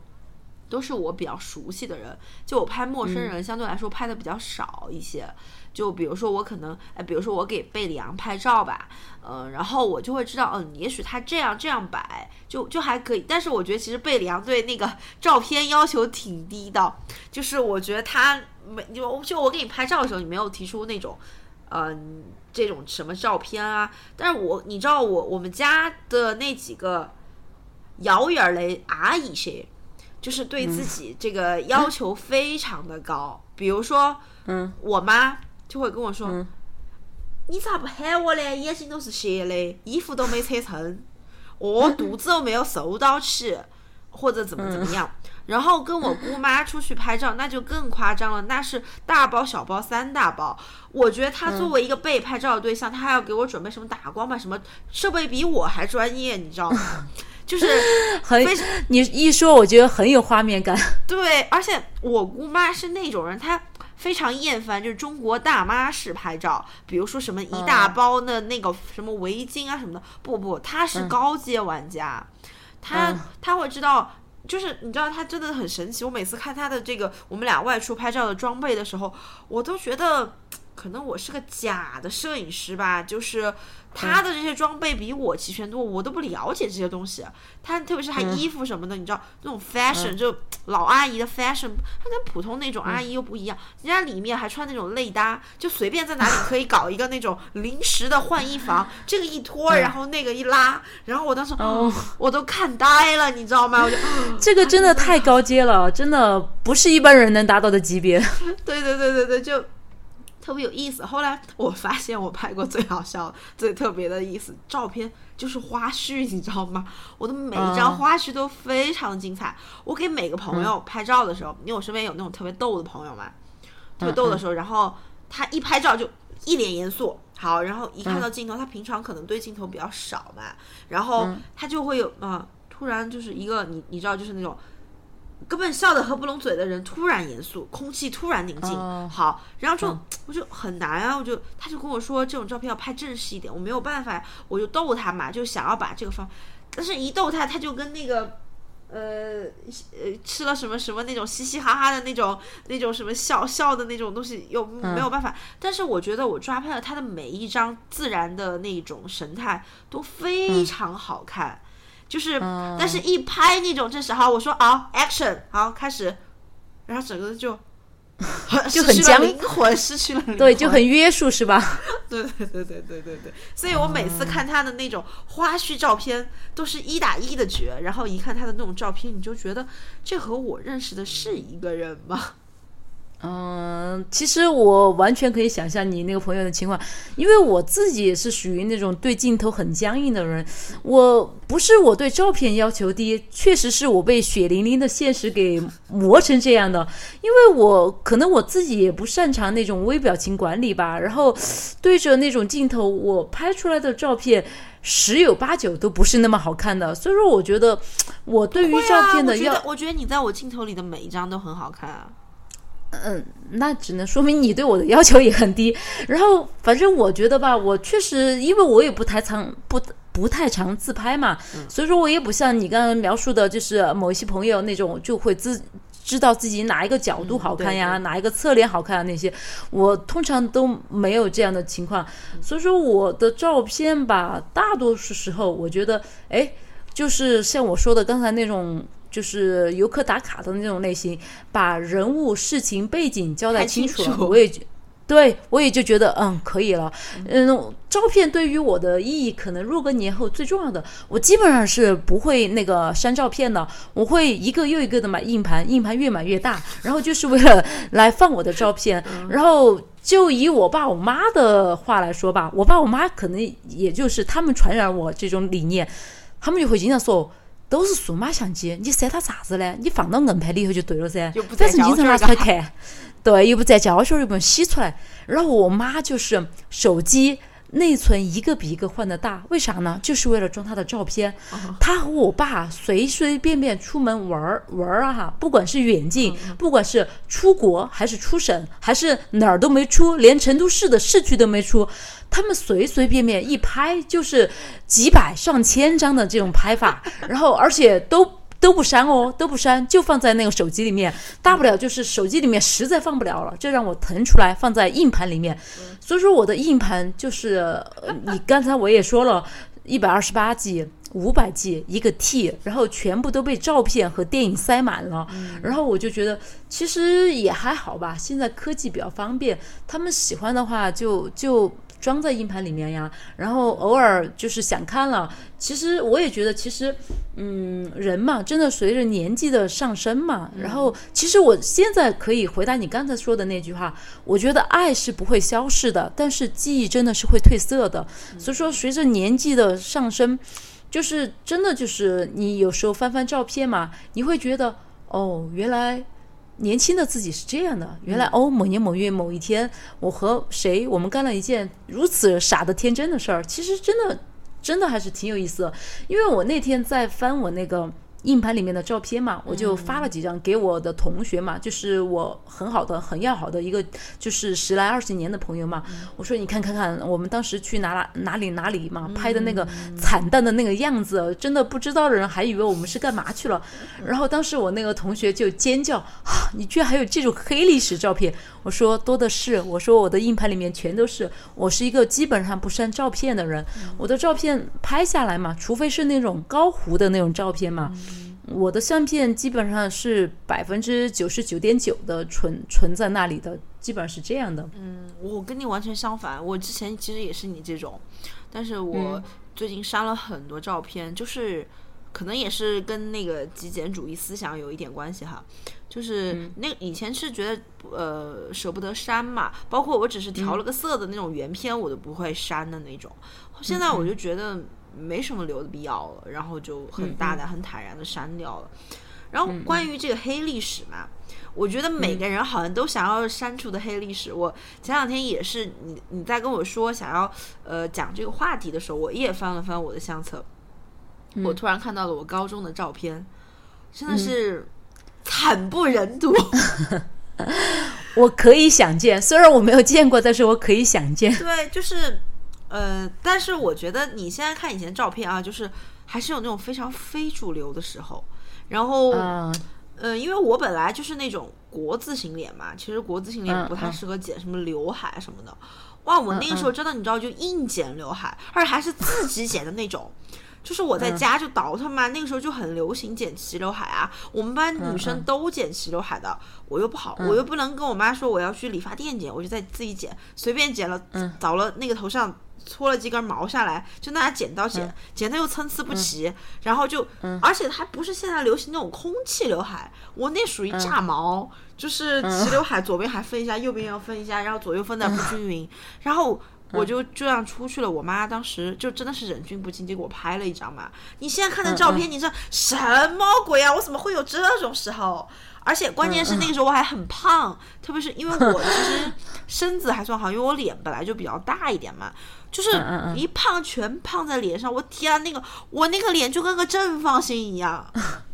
Speaker 2: 都是我比较熟悉的人，就我拍陌生人相对来说拍的比较少一些。就比如说我可能，哎，比如说我给贝里昂拍照吧，嗯，然后我就会知道，嗯，也许他这样这样摆，就就还可以。但是我觉得其实贝里昂对那个照片要求挺低的，就是我觉得他没就就我给你拍照的时候，你没有提出那种，嗯，这种什么照片啊。但是我你知道我我们家的那几个遥远的阿姨些。就是对自己这个要求非常的高，比如说，
Speaker 3: 嗯，
Speaker 2: 我妈就会跟我说，你咋不喊我嘞？眼睛都是斜的，衣服都没扯成，哦，肚子都没有收到起，或者怎么怎么样。然后跟我姑妈出去拍照，那就更夸张了，那是大包小包三大包。我觉得他作为一个被拍照的对象，他还要给我准备什么打光板，什么设备比我还专业，你知道吗？就是
Speaker 3: 很，你一说我觉得很有画面感。
Speaker 2: 对，而且我姑妈是那种人，她非常厌烦就是中国大妈式拍照，比如说什么一大包的那个什么围巾啊什么的。不不，他是高阶玩家，他他会知道，就是你知道他真的很神奇。我每次看他的这个我们俩外出拍照的装备的时候，我都觉得可能我是个假的摄影师吧，就是。他的这些装备比我齐全多，我都不了解这些东西。他特别是他衣服什么的，你知道那种 fashion 就老阿姨的 fashion，他跟普通那种阿姨又不一样。人家里面还穿那种内搭，就随便在哪里可以搞一个那种临时的换衣房，这个一脱，然后那个一拉，然后我当时哦我都看呆了，你知道吗？我就
Speaker 3: 这个真的太高阶了，真的不是一般人能达到的级别。
Speaker 2: 对对对对对，就。特别有意思。后来我发现，我拍过最好笑、最特别的意思照片就是花絮，你知道吗？我的每一张花絮都非常精彩。我给每个朋友拍照的时候，因为我身边有那种特别逗的朋友嘛，特别逗的时候，然后他一拍照就一脸严肃，好，然后一看到镜头，他平常可能对镜头比较少嘛，然后他就会有啊，突然就是一个你你知道，就是那种。根本笑得合不拢嘴的人突然严肃，空气突然宁静。好，然后就我就很难啊，我就他就跟我说这种照片要拍正式一点，我没有办法，我就逗他嘛，就想要把这个方，但是一逗他，他就跟那个呃呃吃了什么什么那种嘻嘻哈哈的那种那种什么笑笑的那种东西又没有办法。但是我觉得我抓拍了他的每一张自然的那种神态都非常好看。就是，但是一拍那种正式好，我说啊，action，好开始，然后整个就
Speaker 3: 就很僵，
Speaker 2: 灵魂失去了，
Speaker 3: 对，就很约束，是吧？
Speaker 2: 对对对对对对对，所以我每次看他的那种花絮照片，都是一打一的绝，然后一看他的那种照片，你就觉得这和我认识的是一个人吗？
Speaker 3: 嗯，其实我完全可以想象你那个朋友的情况，因为我自己也是属于那种对镜头很僵硬的人。我不是我对照片要求低，确实是我被血淋淋的现实给磨成这样的。因为我可能我自己也不擅长那种微表情管理吧，然后对着那种镜头，我拍出来的照片十有八九都不是那么好看的。所以说，我觉得我对于照片的要，
Speaker 2: 我觉得你在我镜头里的每一张都很好看啊。
Speaker 3: 嗯，那只能说明你对我的要求也很低。然后，反正我觉得吧，我确实，因为我也不太常不不太常自拍嘛，所以说我也不像你刚刚描述的，就是某一些朋友那种就会自知道自己哪一个角度好看呀，哪一个侧脸好看啊那些，我通常都没有这样的情况。所以说我的照片吧，大多数时候我觉得，哎，就是像我说的刚才那种。就是游客打卡的那种类型，把人物、事情、背景交代清楚了，我也觉，对我也就觉得嗯可以了。嗯，照片对于我的意义，可能若干年后最重要的，我基本上是不会那个删照片的，我会一个又一个的买硬盘，硬盘越买越大，然后就是为了来放我的照片。然后就以我爸我妈的话来说吧，我爸我妈可能也就是他们传染我这种理念，他们就会经常说。都是数码相机，你删它啥子呢？你放到硬盘里头就对了噻。反正经常拿出来看，对，又不占胶水，又不用洗出来。然后我妈就是手机内存一个比一个换的大，为啥呢？就是为了装他的照片。他和我爸随随便便出门玩儿玩儿啊哈，不管是远近，不管是出国还是出省，还是哪儿都没出，连成都市的市区都没出，他们随随便便一拍就是几百上千张的这种拍法，然后而且都。都不删哦，都不删，就放在那个手机里面。大不了就是手机里面实在放不了了，就让我腾出来放在硬盘里面。所以说我的硬盘就是，呃你刚才我也说了，一百二十八 G、五百 G 一个 T，然后全部都被照片和电影塞满了。然后我就觉得其实也还好吧，现在科技比较方便，他们喜欢的话就就。装在硬盘里面呀，然后偶尔就是想看了。其实我也觉得，其实，嗯，人嘛，真的随着年纪的上升嘛，然后其实我现在可以回答你刚才说的那句话，我觉得爱是不会消逝的，但是记忆真的是会褪色的。所以说，随着年纪的上升，就是真的就是你有时候翻翻照片嘛，你会觉得哦，原来。年轻的自己是这样的，原来哦，某年某月某一天，我和谁，我们干了一件如此傻的天真的事儿，其实真的，真的还是挺有意思的。因为我那天在翻我那个。硬盘里面的照片嘛，我就发了几张给我的同学嘛，就是我很好的、很要好的一个，就是十来二十年的朋友嘛。我说你看看看，我们当时去哪哪哪里哪里嘛，拍的那个惨淡的那个样子，真的不知道的人还以为我们是干嘛去了。然后当时我那个同学就尖叫啊，你居然还有这种黑历史照片！我说多的是，我说我的硬盘里面全都是，我是一个基本上不删照片的人，我的照片拍下来嘛，除非是那种高糊的那种照片嘛。我的相片基本上是百分之九十九点九的存存在那里的，基本上是这样的。
Speaker 2: 嗯，我跟你完全相反，我之前其实也是你这种，但是我最近删了很多照片，就是可能也是跟那个极简主义思想有一点关系哈。就是那以前是觉得呃舍不得删嘛，包括我只是调了个色的那种原片，我都不会删的那种。现在我就觉得。没什么留的必要了，然后就很大胆、很坦然的删掉了。然后关于这个黑历史嘛，我觉得每个人好像都想要删除的黑历史。我前两天也是，你你在跟我说想要呃讲这个话题的时候，我也翻了翻我的相册，我突然看到了我高中的照片，真的是惨不忍睹。
Speaker 3: 我可以想见，虽然我没有见过，但是我可以想见。
Speaker 2: 对，就是。呃，但是我觉得你现在看以前照片啊，就是还是有那种非常非主流的时候。然后，呃，因为我本来就是那种国字型脸嘛，其实国字型脸不太适合剪什么刘海什么的。哇，我那个时候真的你知道，就硬剪刘海，而且还是自己剪的那种。就是我在家就倒腾嘛，那个时候就很流行剪齐刘海啊，我们班女生都剪齐刘海的，我又不好，我又不能跟我妈说我要去理发店剪，我就在自己剪，随便剪了，找了那个头上。搓了几根毛下来，就拿剪刀剪，剪的又参差不齐，然后就，而且还不是现在流行那种空气刘海，我那属于炸毛，就是齐刘海，左边还分一下，右边要分一下，然后左右分的不均匀，然后我就这样出去了。我妈当时就真的是忍俊不禁，就给我拍了一张嘛。你现在看的照片，你这什么鬼啊？我怎么会有这种时候？而且关键是那个时候我还很胖，特别是因为我其实身子还算好，因为我脸本来就比较大一点嘛。就是一胖全胖在脸上，我天啊，那个我那个脸就跟个正方形一样。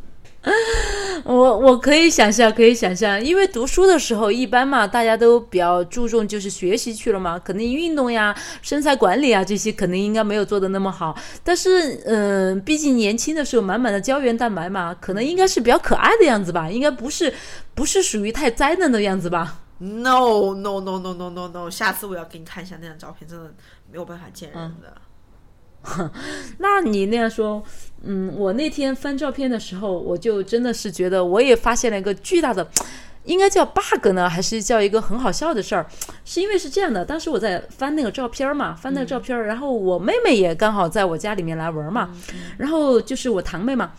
Speaker 3: 我我可以想象，可以想象，因为读书的时候一般嘛，大家都比较注重就是学习去了嘛，肯定运动呀、身材管理啊这些肯定应该没有做的那么好。但是嗯，毕竟年轻的时候满满的胶原蛋白嘛，可能应该是比较可爱的样子吧，应该不是不是属于太灾难的样子吧。
Speaker 2: No no no no no no no，下次我要给你看一下那张照片，真的没有办法见人的。
Speaker 3: 那你那样说，嗯，我那天翻照片的时候，我就真的是觉得，我也发现了一个巨大的，应该叫 bug 呢，还是叫一个很好笑的事儿？是因为是这样的，当时我在翻那个照片嘛，翻那个照片，然后我妹妹也刚好在我家里面来玩嘛，然后就是我堂妹嘛。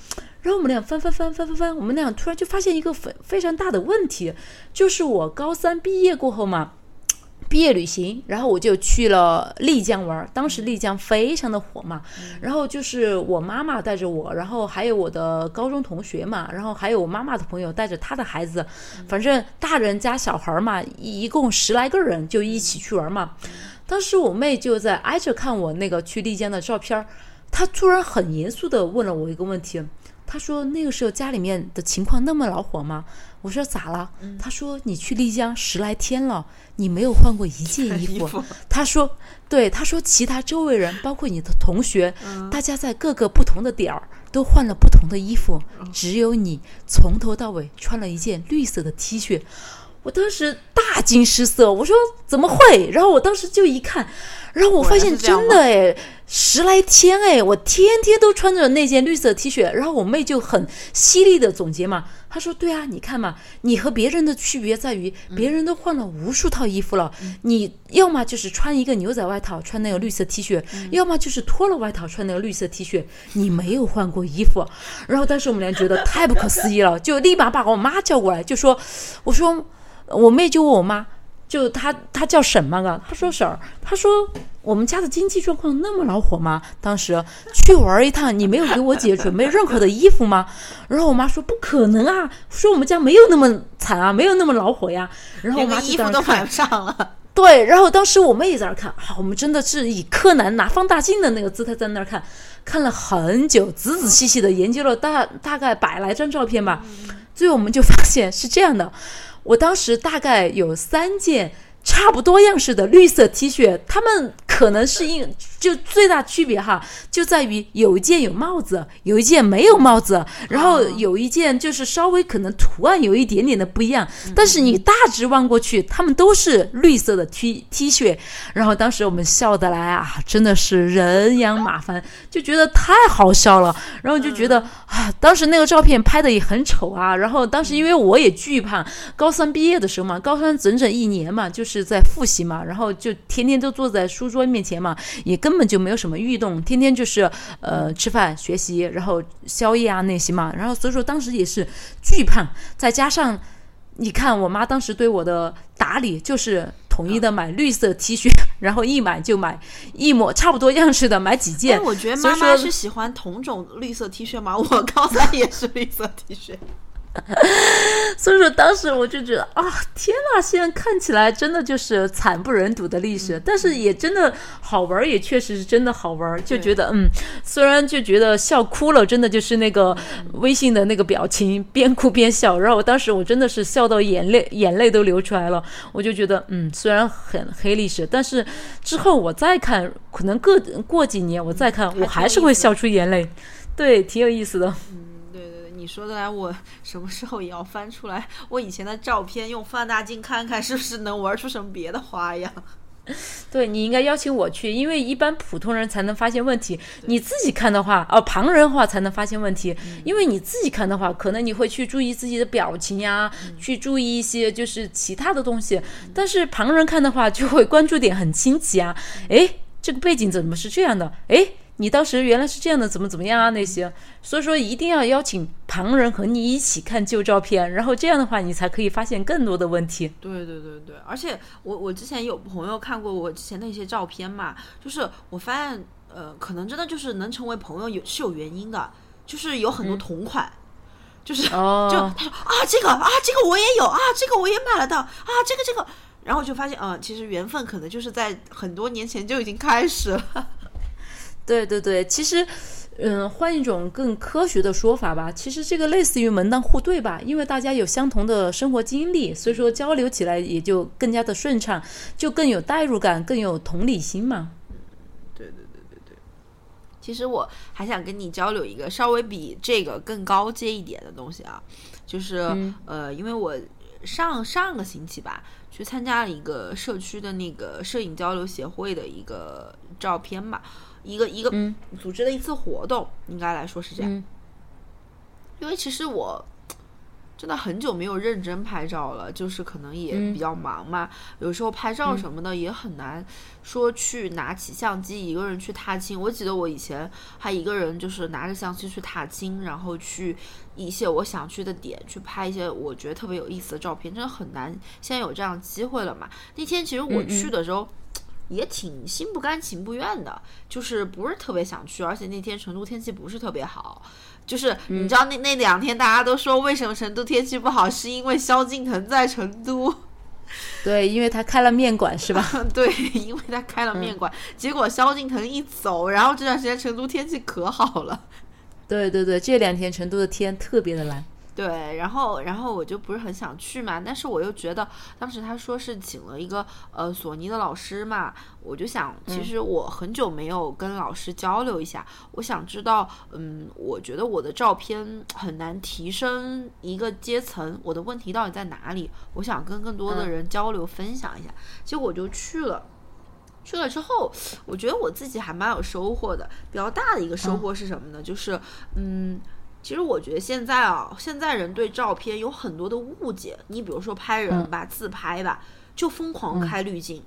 Speaker 3: 然后我们俩翻翻翻翻翻翻，我们俩突然就发现一个非非常大的问题，就是我高三毕业过后嘛，毕业旅行，然后我就去了丽江玩。当时丽江非常的火嘛，然后就是我妈妈带着我，然后还有我的高中同学嘛，然后还有我妈妈的朋友带着他的孩子，反正大人加小孩嘛，一共十来个人就一起去玩嘛。当时我妹就在挨着看我那个去丽江的照片，她突然很严肃的问了我一个问题，她说那个时候家里面的情况那么恼火吗？我说咋了？他说你去丽江十来天了，你没有换过一件衣服。
Speaker 2: 衣服
Speaker 3: 她说，对，他说其他周围人，包括你的同学，大家在各个不同的点儿都换了不同的衣服，只有你从头到尾穿了一件绿色的 T 恤。我当时大惊失色，我说怎么会？然后我当时就一看，然后我发现真的哎，十来天哎，我天天都穿着那件绿色 T 恤。然后我妹就很犀利的总结嘛，她说：“对啊，你看嘛，你和别人的区别在于，别人都换了无数套衣服了，你要么就是穿一个牛仔外套，穿那个绿色 T 恤，要么就是脱了外套穿那个绿色 T 恤，你没有换过衣服。”然后当时我们俩觉得太不可思议了，就立马把我妈叫过来，就说：“我说。”我妹就问我妈，就他他叫婶妈啊，她说婶儿，他说我们家的经济状况那么恼火吗？当时去玩一趟，你没有给我姐准备任何的衣服吗？然后我妈说不可能啊，说我们家没有那么惨啊，没有那么恼火呀。然后我妈就
Speaker 2: 连个衣服都买不上了。
Speaker 3: 对，然后当时我妹也在那儿看，啊，我们真的是以柯南拿放大镜的那个姿态在那儿看，看了很久，仔仔细细的研究了大大概百来张照片吧，最后我们就发现是这样的，我当时大概有三件。差不多样式的绿色 T 恤，他们可能是因就最大区别哈，就在于有一件有帽子，有一件没有帽子，然后有一件就是稍微可能图案有一点点的不一样，但是你大致望过去，他们都是绿色的 T T 恤。然后当时我们笑得来啊，真的是人仰马翻，就觉得太好笑了。然后就觉得啊，当时那个照片拍的也很丑啊。然后当时因为我也巨胖，高三毕业的时候嘛，高三整整一年嘛，就是在复习嘛，然后就天天都坐在书桌面前嘛，也根本就没有什么运动，天天就是呃吃饭学习，然后宵夜啊那些嘛。然后所以说当时也是巨胖，再加上你看我妈当时对我的打理就是。统一的买绿色 T 恤，然后一买就买一模差不多样式的，买几
Speaker 2: 哎，
Speaker 3: 件。
Speaker 2: 我觉得妈妈是喜欢同种绿色 T 恤吗？我高三也是绿色 T 恤。
Speaker 3: 所以说当时我就觉得啊，天呐，现在看起来真的就是惨不忍睹的历史，但是也真的好玩，也确实是真的好玩，就觉得嗯，虽然就觉得笑哭了，真的就是那个微信的那个表情，边哭边笑，然后我当时我真的是笑到眼泪眼泪都流出来了，我就觉得嗯，虽然很黑历史，但是之后我再看，可能过过几年我再看，我还是会笑出眼泪，对，挺有意思的。
Speaker 2: 你说的来，我 什么时候也要翻出来我以前的照片，用放大镜看看，是不是能玩出什么别的花样？
Speaker 3: 对你应该邀请我去，因为一般普通人才能发现问题，你自己看的话，哦，旁人的话才能发现问题。因为你自己看的话，可能你会去注意自己的表情呀，去注意一些就是其他的东西，但是旁人看的话，就会关注点很清奇啊，诶，这个背景怎么是这样的？诶，你当时原来是这样的，怎么怎么样啊？那些，所以说一定要邀请旁人和你一起看旧照片，然后这样的话，你才可以发现更多的问题。
Speaker 2: 对对对对，而且我我之前有朋友看过我之前那些照片嘛，就是我发现呃，可能真的就是能成为朋友有是有原因的，就是有很多同款。就是，
Speaker 3: 哦
Speaker 2: 就他说啊，这个啊，这个我也有啊，这个我也买了的啊，这个这个，然后就发现，嗯、其实缘分可能就是在很多年前就已经开始了。
Speaker 3: 对对对，其实，嗯，换一种更科学的说法吧，其实这个类似于门当户对吧，因为大家有相同的生活经历，所以说交流起来也就更加的顺畅，就更有代入感，更有同理心嘛。
Speaker 2: 对对对对对。其实我还想跟你交流一个稍微比这个更高阶一点的东西啊，就是、呃，因为我上上个星期吧，去参加了一个社区的那个摄影交流协会的一个照片吧，一个一个组织的一次活动，应该来说是这样。
Speaker 3: 嗯
Speaker 2: 因为其实我 真的很久没有认真拍照了，就是可能也
Speaker 3: 嗯
Speaker 2: 比较忙嘛，有时候拍照什么的也很难说去拿起相机一个人去踏青。我记得我以前还一个人就是拿着相机去踏青，然后去一些我想去的点去拍一些我觉得特别有意思的照片，真的很难。现在有这样机会了嘛？那天其实我
Speaker 3: 嗯
Speaker 2: 去的时候。也挺心不甘情不愿的，就是不是特别想去，而且那天成都天气不是特别好，就是你知道那那两天大家都说为什么成都天气不好，是因为萧敬腾在成都。
Speaker 3: 对，因为他开了面馆是吧？
Speaker 2: 对，因为他开了面馆，结果萧敬腾一走，然后这段时间成都天气可好了。
Speaker 3: 对对对，这两天成都的天特别的蓝。
Speaker 2: 对，然后然后我就不是很想去嘛，但是我又觉得当时他说是请了一个呃索尼的老师嘛，我就想，其实我很久没有跟老师交流一下，我想知道，嗯，我觉得我的照片很难提升一个阶层，我的问题到底在哪里？我想跟更多的人交流分享一下，结果我就去了。去了之后，我觉得我自己还蛮有收获的。比较大的一个收获是什么呢？就是，嗯。其实我觉得现在啊，现在人对照片有很多的误解。你比如说拍人吧，自拍吧，就疯狂开滤镜，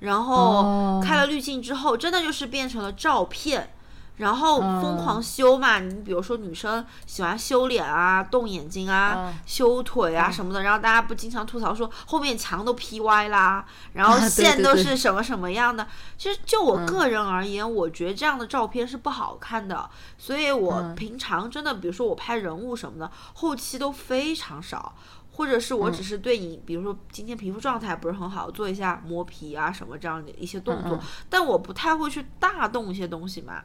Speaker 2: 然后开了滤镜之后，真的就是变成了照片。然后疯狂修嘛，你比如说女生喜欢修脸啊、动眼睛啊、修腿啊什么的，然后大家不经常吐槽说后面墙都 P 歪啦，然后线都是什么什么样的。其实就我个人而言，我觉得这样的照片是不好看的，所以我平常真的，比如说我拍人物什么的，后期都非常少。或者是我只是对你，比如说今天皮肤状态不是很好，做一下磨皮啊什么这样的一些动作，但我不太会去大动一些东西嘛，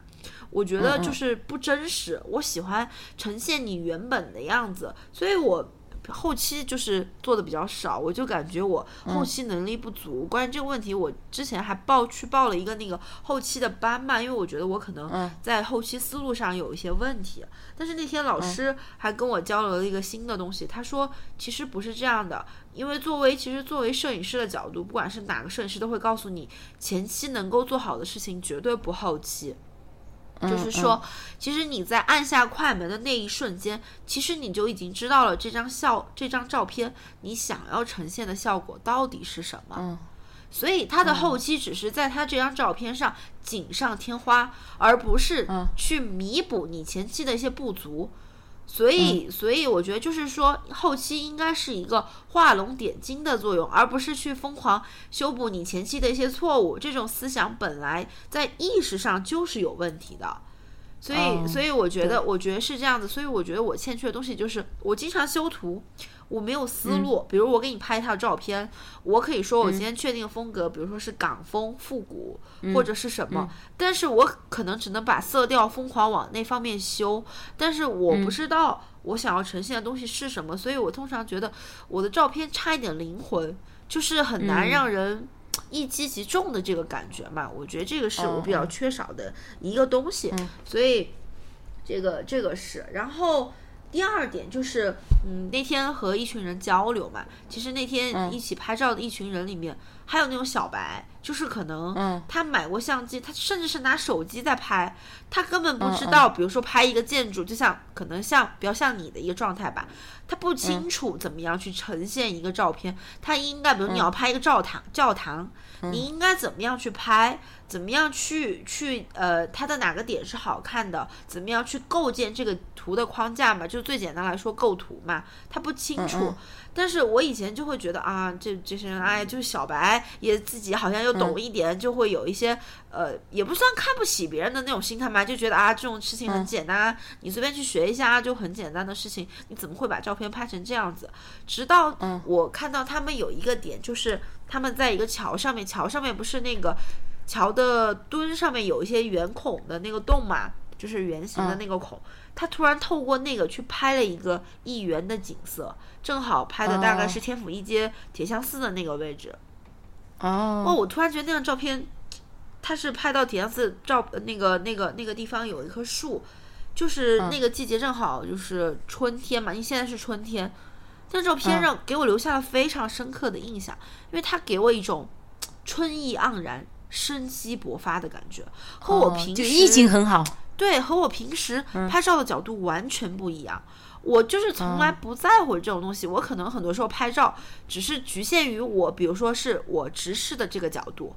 Speaker 2: 我觉得就是不真实，我喜欢呈现你原本的样子，所以我。后期就是做的比较少，我就感觉我后期能力不足。关于这个问题，我之前还报去报了一个那个后期的班嘛，因为我觉得我可能在后期思路上有一些问题。但是那天老师还跟我交流了一个新的东西，他说其实不是这样的，因为作为其实作为摄影师的角度，不管是哪个摄影师都会告诉你，前期能够做好的事情绝对不后期。就是说，其实你在按下快门的那一瞬间，其实你就已经知道了这张效这张照片你想要呈现的效果到底是什么。
Speaker 3: 嗯，
Speaker 2: 所以他的后期只是在他这张照片上锦上添花，而不是去弥补你前期的一些不足。所以，所以我觉得就是说，后期应该是一个画龙点睛的作用，而不是去疯狂修补你前期的一些错误。这种思想本来在意识上就是有问题的。所以，所以我觉得，我觉得是这样子。所以，我觉得我欠缺的东西就是，我经常修图。我没有思路，比如我给你拍一套照片，我可以说我今天确定风格，比如说是港风复古或者是什么，但是我可能只能把色调疯狂往那方面修，但是我不知道我想要呈现的东西是什么，所以我通常觉得我的照片差一点灵魂，就是很难让人一击即中的这个感觉嘛，我觉得这个是我比较缺少的一个东西，所以这个这个是，然后。第二点就是，嗯，那天和一群人交流嘛，其实那天一起拍照的一群人里面，还有那种小白。就是可能，他买过相机，他甚至是拿手机在拍，他根本不知道，比如说拍一个建筑，就像可能像比较像你的一个状态吧，他不清楚怎么样去呈现一个照片，他应该，比如你要拍一个教堂，教堂，你应该怎么样去拍，怎么样去去呃，它的哪个点是好看的，怎么样去构建这个图的框架嘛，就最简单来说构图嘛，他不清楚。但是我以前就会觉得啊，这这些人哎，就是小白，也自己好像又懂一点，就会有一些呃，也不算看不起别人的那种心态嘛，就觉得啊，这种事情很简单，你随便去学一下就很简单的事情，你怎么会把照片拍成这样子？直到我看到他们有一个点，就是他们在一个桥上面，桥上面不是那个桥的墩上面有一些圆孔的那个洞嘛，就是圆形的那个孔。他突然透过那个去拍了一个一元的景色，正好拍的大概是天府一街铁相寺的那个位置。
Speaker 3: 哦，
Speaker 2: 哦，我突然觉得那张照片，他是拍到铁相寺照那个那个那个地方有一棵树，就是那个季节正好就是春天嘛，因为现在是春天。那照片让给我留下了非常深刻的印象，因为它给我一种春意盎然、生机勃发的感觉，和我平时
Speaker 3: 意境很好。
Speaker 2: 对，和我平时拍照的角度完全不一样。我就是从来不在乎这种东西。我可能很多时候拍照只是局限于我，比如说是我直视的这个角度。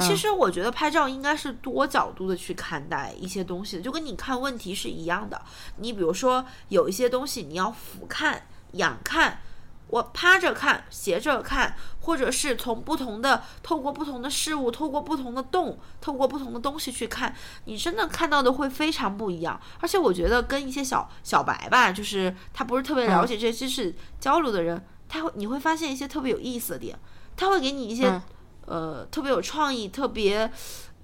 Speaker 2: 其实我觉得拍照应该是多角度的去看待一些东西，就跟你看问题是一样的。你比如说有一些东西你要俯瞰、仰看。我趴着看，斜着看，或者是从不同的透过不同的事物，透过不同的洞，透过不同的东西去看，你真的看到的会非常不一样。而且我觉得跟一些小小白吧，就是他不是特别了解这些知识交流的人，他会你会发现一些特别有意思的点，他会给你一些、
Speaker 3: 嗯
Speaker 2: 呃特别有创意、特别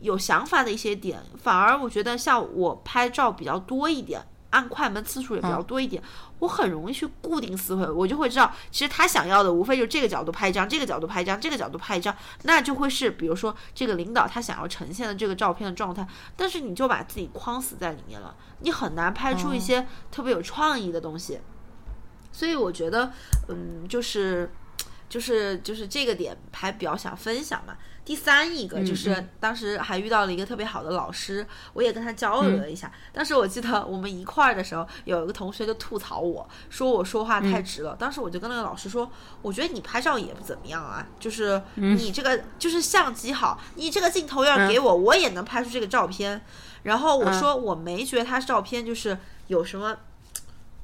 Speaker 2: 有想法的一些点。反而我觉得像我拍照比较多一点，按快门次数也比较多一点，我很容易去固定思维，我就会知道，其实他想要的无非就是这个角度拍一张，这个角度拍一张，这个角度拍一张，那就会是比如说这个领导他想要呈现的这个照片的状态，但是你就把自己框死在里面了，你很难拍出一些特别有创意的东西。所以我觉得，嗯，就是，就是，就是这个点还比较想分享嘛。第三一个就是当时还遇到了一个特别好的老师，我也跟他交流了一下。当时我记得我们一块儿的时候，有一个同学就吐槽我说我说话太直了。当时我就跟那个老师说，我觉得你拍照也不怎么样啊，就是你这个就是相机好，你这个镜头要给我，我也能拍出这个照片。然后我说我没觉得他照片就是有什么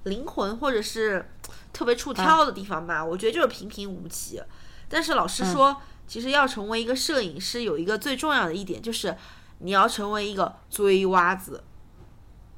Speaker 2: 灵魂或者是特别出挑的地方吧，我觉得就是平平无奇。但是老师说，其实要成为一个摄影师，有一个最重要的一点就是你要成为一个追蛙子。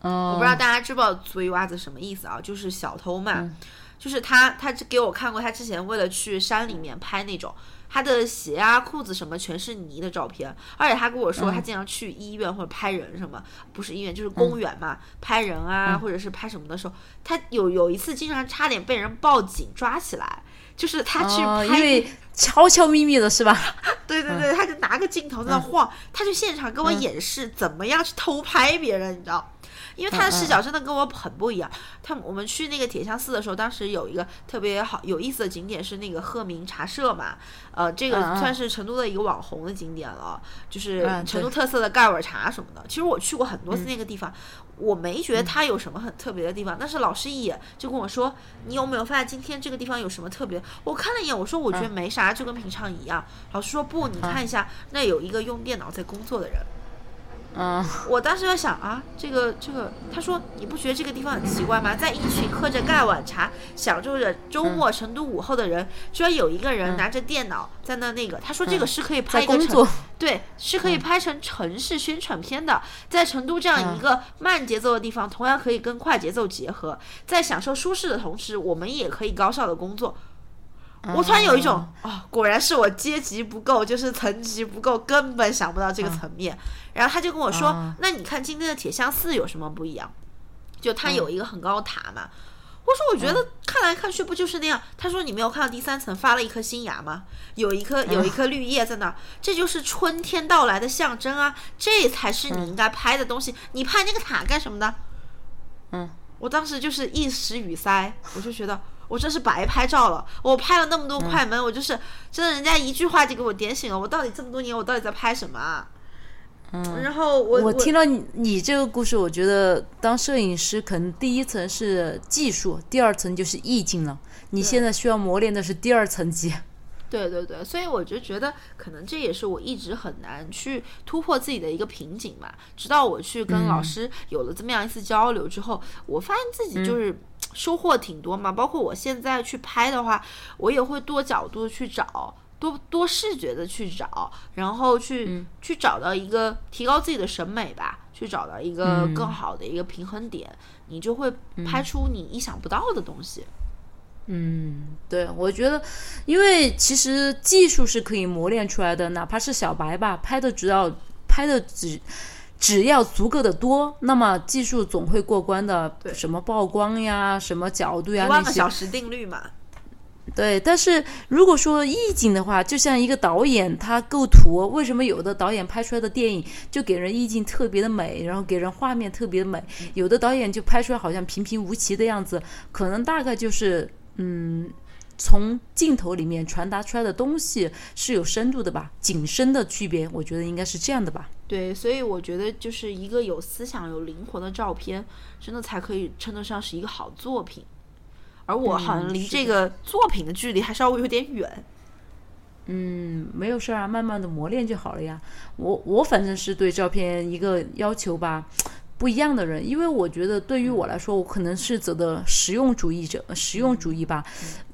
Speaker 3: 哦，
Speaker 2: 我不知道大家知不知道追蛙子什么意思啊？就是小偷嘛，就是他他给我看过他之前为了去山里面拍那种。他的鞋啊、裤子什么全是泥的照片，而且他跟我说，他经常去医院或者拍人什么，不是医院就是公园嘛，拍人啊，或者是拍什么的时候，他有有一次经常差点被人报警抓起来，就是他去
Speaker 3: 哦，
Speaker 2: 拍
Speaker 3: 因为悄悄咪咪的是吧？
Speaker 2: 对对对，他就拿个镜头在那晃，他就现场跟我演示怎么样去偷拍别人，你知道？因为他的视角真的跟我很不一样。他我们去那个铁像寺的时候，当时有一个特别好有意思的景点是那个鹤鸣茶社嘛，呃，这个算是成都的一个网红的景点了，就是
Speaker 3: 嗯
Speaker 2: 成都特色的盖碗茶什么的。其实我去过很多次那个地方，我没觉得它有什么很特别的地方，但是老师一眼就跟我说：“你有没有发现今天这个地方有什么特别？”我看了一眼，我说：“我觉得没啥，就跟平常一样。”老师说：“不，你看一下，那有一个用电脑在工作的人。”
Speaker 3: 嗯，
Speaker 2: 我当时在想啊，这个这个，他说你不觉得这个地方很奇怪吗？在一群喝着盖碗茶、享受着周末成都午后的人，居然有一个人拿着电脑在那那个，他说这个是可以拍一个城
Speaker 3: 在工作，
Speaker 2: 对，是可以拍成城市宣传片的。在成都这样一个慢节奏的地方，同样可以跟快节奏结合，在享受舒适的同时，我们也可以高效的工作。我突然有一种啊、果然是我阶级不够，就是层级不够，根本想不到这个层面。然后他就跟我说：“
Speaker 3: 啊
Speaker 2: 那你看今天的铁像寺有什么不一样？就它有一个很高的塔嘛。我说我觉得看来看去不就是那样。他说你没有看到第三层发了一颗新芽吗？有一颗有一颗绿叶在那儿，这就是春天到来的象征啊！这才是你应该拍的东西。你拍那个塔干什么呢？
Speaker 3: 嗯，
Speaker 2: 我当时就是一时语塞，我就觉得我真是白拍照了。我拍了那么多快门，我就是真的，人家一句话就给我点醒了。我到底这么多年，我到底在拍什么啊？嗯，然后我
Speaker 3: 我听到你你这个故事，我觉得当摄影师可能第一层是技术，第二层就是意境了。你现在需要磨练的是第二层级。
Speaker 2: 对对对，所以我就觉得，可能这也是我一直很难去突破自己的一个瓶颈吧。直到我去跟老师有了这么样一次交流之后，我发现自己就是收获挺多嘛。包括我现在去拍的话，我也会多角度去找，多多视觉的去找，然后去、去找到一个提高自己的审美吧，去找到一个更好的一个平衡点，你就会拍出你意想不到的东西。
Speaker 3: 嗯，对，我觉得，因为其实技术是可以磨练出来的，哪怕是小白吧，拍的只要拍的只只要足够的多，那么技术总会过关的。什么曝光呀，什么角度呀，那些
Speaker 2: 个小时定律嘛。
Speaker 3: 对，但是如果说意境的话，就像一个导演他构图，为什么有的导演拍出来的电影就给人意境特别的美，然后给人画面特别的美，有的导演就拍出来好像平平无奇的样子，可能大概就是嗯，从镜头里面传达出来的东西是有深度的吧，景深的区别，我觉得应该是这样的吧。
Speaker 2: 对，所以我觉得就是一个有思想、有灵魂的照片，真的才可以称得上是一个好作品。而我好像离这个作品的距离还稍微有点远。
Speaker 3: 嗯，没有事儿啊，慢慢的磨练就好了呀。我我反正是对照片一个要求吧，不一样的人，因为我觉得对于我来说，我可能是走的实用主义者，实用主义吧。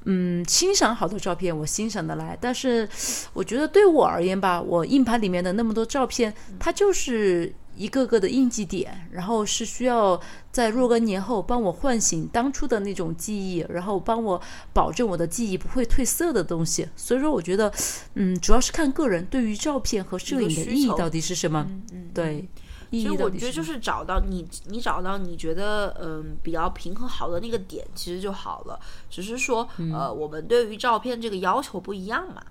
Speaker 3: 嗯，欣赏好的照片我欣赏得来，但是我觉得对我而言吧，我硬盘里面的那么多照片，它就是一个个的印记点，然后是需要在若干年后帮我唤醒当初的那种记忆，然后帮我保证我的记忆不会褪色的东西。所以说，我觉得，嗯，主要是看个人对于照片和摄影的意义到底是什么。
Speaker 2: 嗯，
Speaker 3: 对，意
Speaker 2: 其实
Speaker 3: 义到底
Speaker 2: 我觉得就是是找到你，你找到你觉得嗯比较平衡好的那个点，其实就好了。只是说
Speaker 3: 嗯
Speaker 2: 呃，我们对于照片这个要求不一样嘛。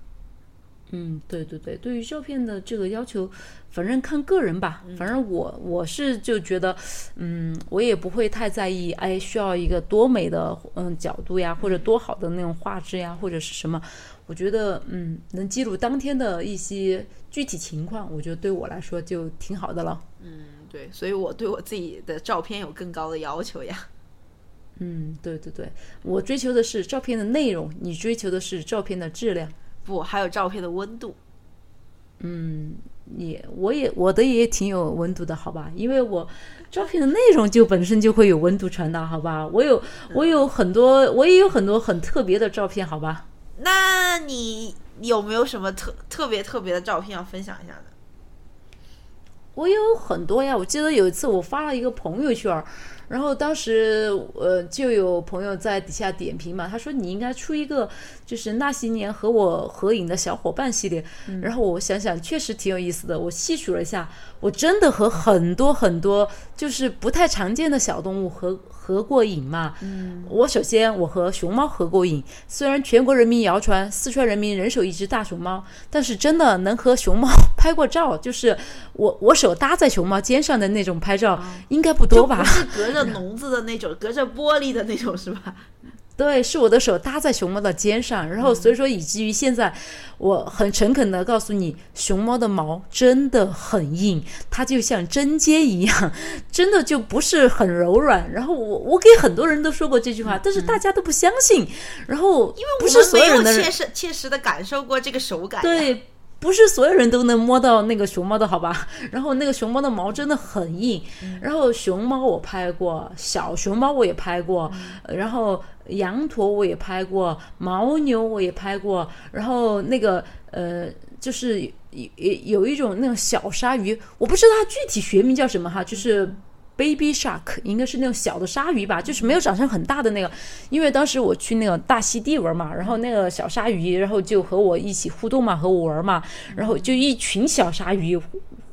Speaker 3: 嗯，对对对，对于照片的这个要求，反正看个人吧。反正我我是就觉得，嗯，我也不会太在意，哎，需要一个多美的嗯角度呀，或者多好的那种画质呀，或者是什么。我觉得，嗯，能记录当天的一些具体情况，我觉得对我来说就挺好的了。
Speaker 2: 嗯，对，所以我对我自己的照片有更高的要求呀。
Speaker 3: 嗯，对对对，我追求的是照片的内容，你追求的是照片的质量。
Speaker 2: 不，还有照片的温度。
Speaker 3: 嗯也，我也我的也挺有温度的，好吧？因为我照片的内容就本身就会有温度传达，好吧？我有我有很多，我也有很多很特别的照片，好吧？
Speaker 2: 那你有没有什么特特别特别的照片要分享一下呢？
Speaker 3: 我有很多呀，我记得有一次我发了一个朋友圈儿，然后当时呃就有朋友在底下点评嘛，他说你应该出一个就是那些年和我合影的小伙伴系列，然后我想想确实挺有意思的，我细数了一下，我真的和很多很多就是不太常见的小动物合合过影嘛。嗯，我首先我和熊猫合过影，虽然全国人民谣传四川人民人手一只大熊猫，但是真的能和熊猫拍过照，就是我我手搭在熊猫肩上的那种拍照，应该不多吧
Speaker 2: 不？是隔着笼子的那种，隔着玻璃的那种，是吧？
Speaker 3: 对，是我的手搭在熊猫的肩上，然后所以说以至于现在，我很诚恳的告诉你，熊猫的毛真的很硬，它就像针尖一样，真的就不是很柔软。然后我我给很多人都说过这句话，但是大家都不相信。然后因为不是
Speaker 2: 没有
Speaker 3: 所有人的人
Speaker 2: 切实切实的感受过这个手感。，
Speaker 3: 对，不是所有人都能摸到那个熊猫的好吧？然后那个熊猫的毛真的很硬，然后熊猫我拍过，小熊猫我也拍过，呃然后羊驼我也拍过，牦牛我也拍过，然后那个呃。就是有有有一种那种小鲨鱼，我不知道它具体学名叫什么哈，就是。Baby shark 应该是那种小的鲨鱼吧，就是没有长成很大的那个。因为当时我去那个大溪地玩嘛，然后那个小鲨鱼，然后就和我一起互动嘛，和我玩嘛，然后就一群小鲨鱼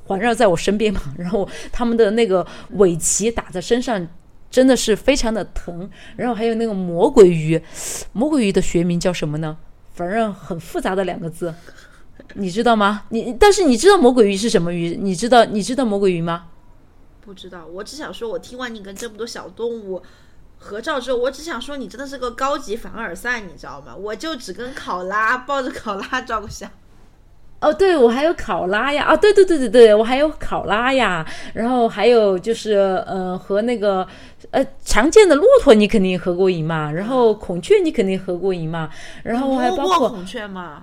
Speaker 3: 环绕在我身边嘛，然后它们的那个尾鳍打在身上。真的是非常的疼，然后还有那个魔鬼鱼，魔鬼鱼的学名叫什么呢？反正很复杂的两个字，你知道吗？你但是你知道魔鬼鱼是什么鱼？你知道你知道魔鬼鱼吗？
Speaker 2: 不知道，我只想说，我听完你跟这么多小动物合照之后，我只想说，你真的是个高级凡尔赛，你知道吗？我就只跟考拉抱着考拉照个相。
Speaker 3: 哦，对，我还有考拉呀，啊，对对对对对，我还有考拉呀，然后还有就是，呃，和那个，呃，常见的骆驼你肯定合过影嘛，然后孔雀你肯定合过影嘛，然后还
Speaker 2: 摸
Speaker 3: 包括
Speaker 2: 过孔雀吗？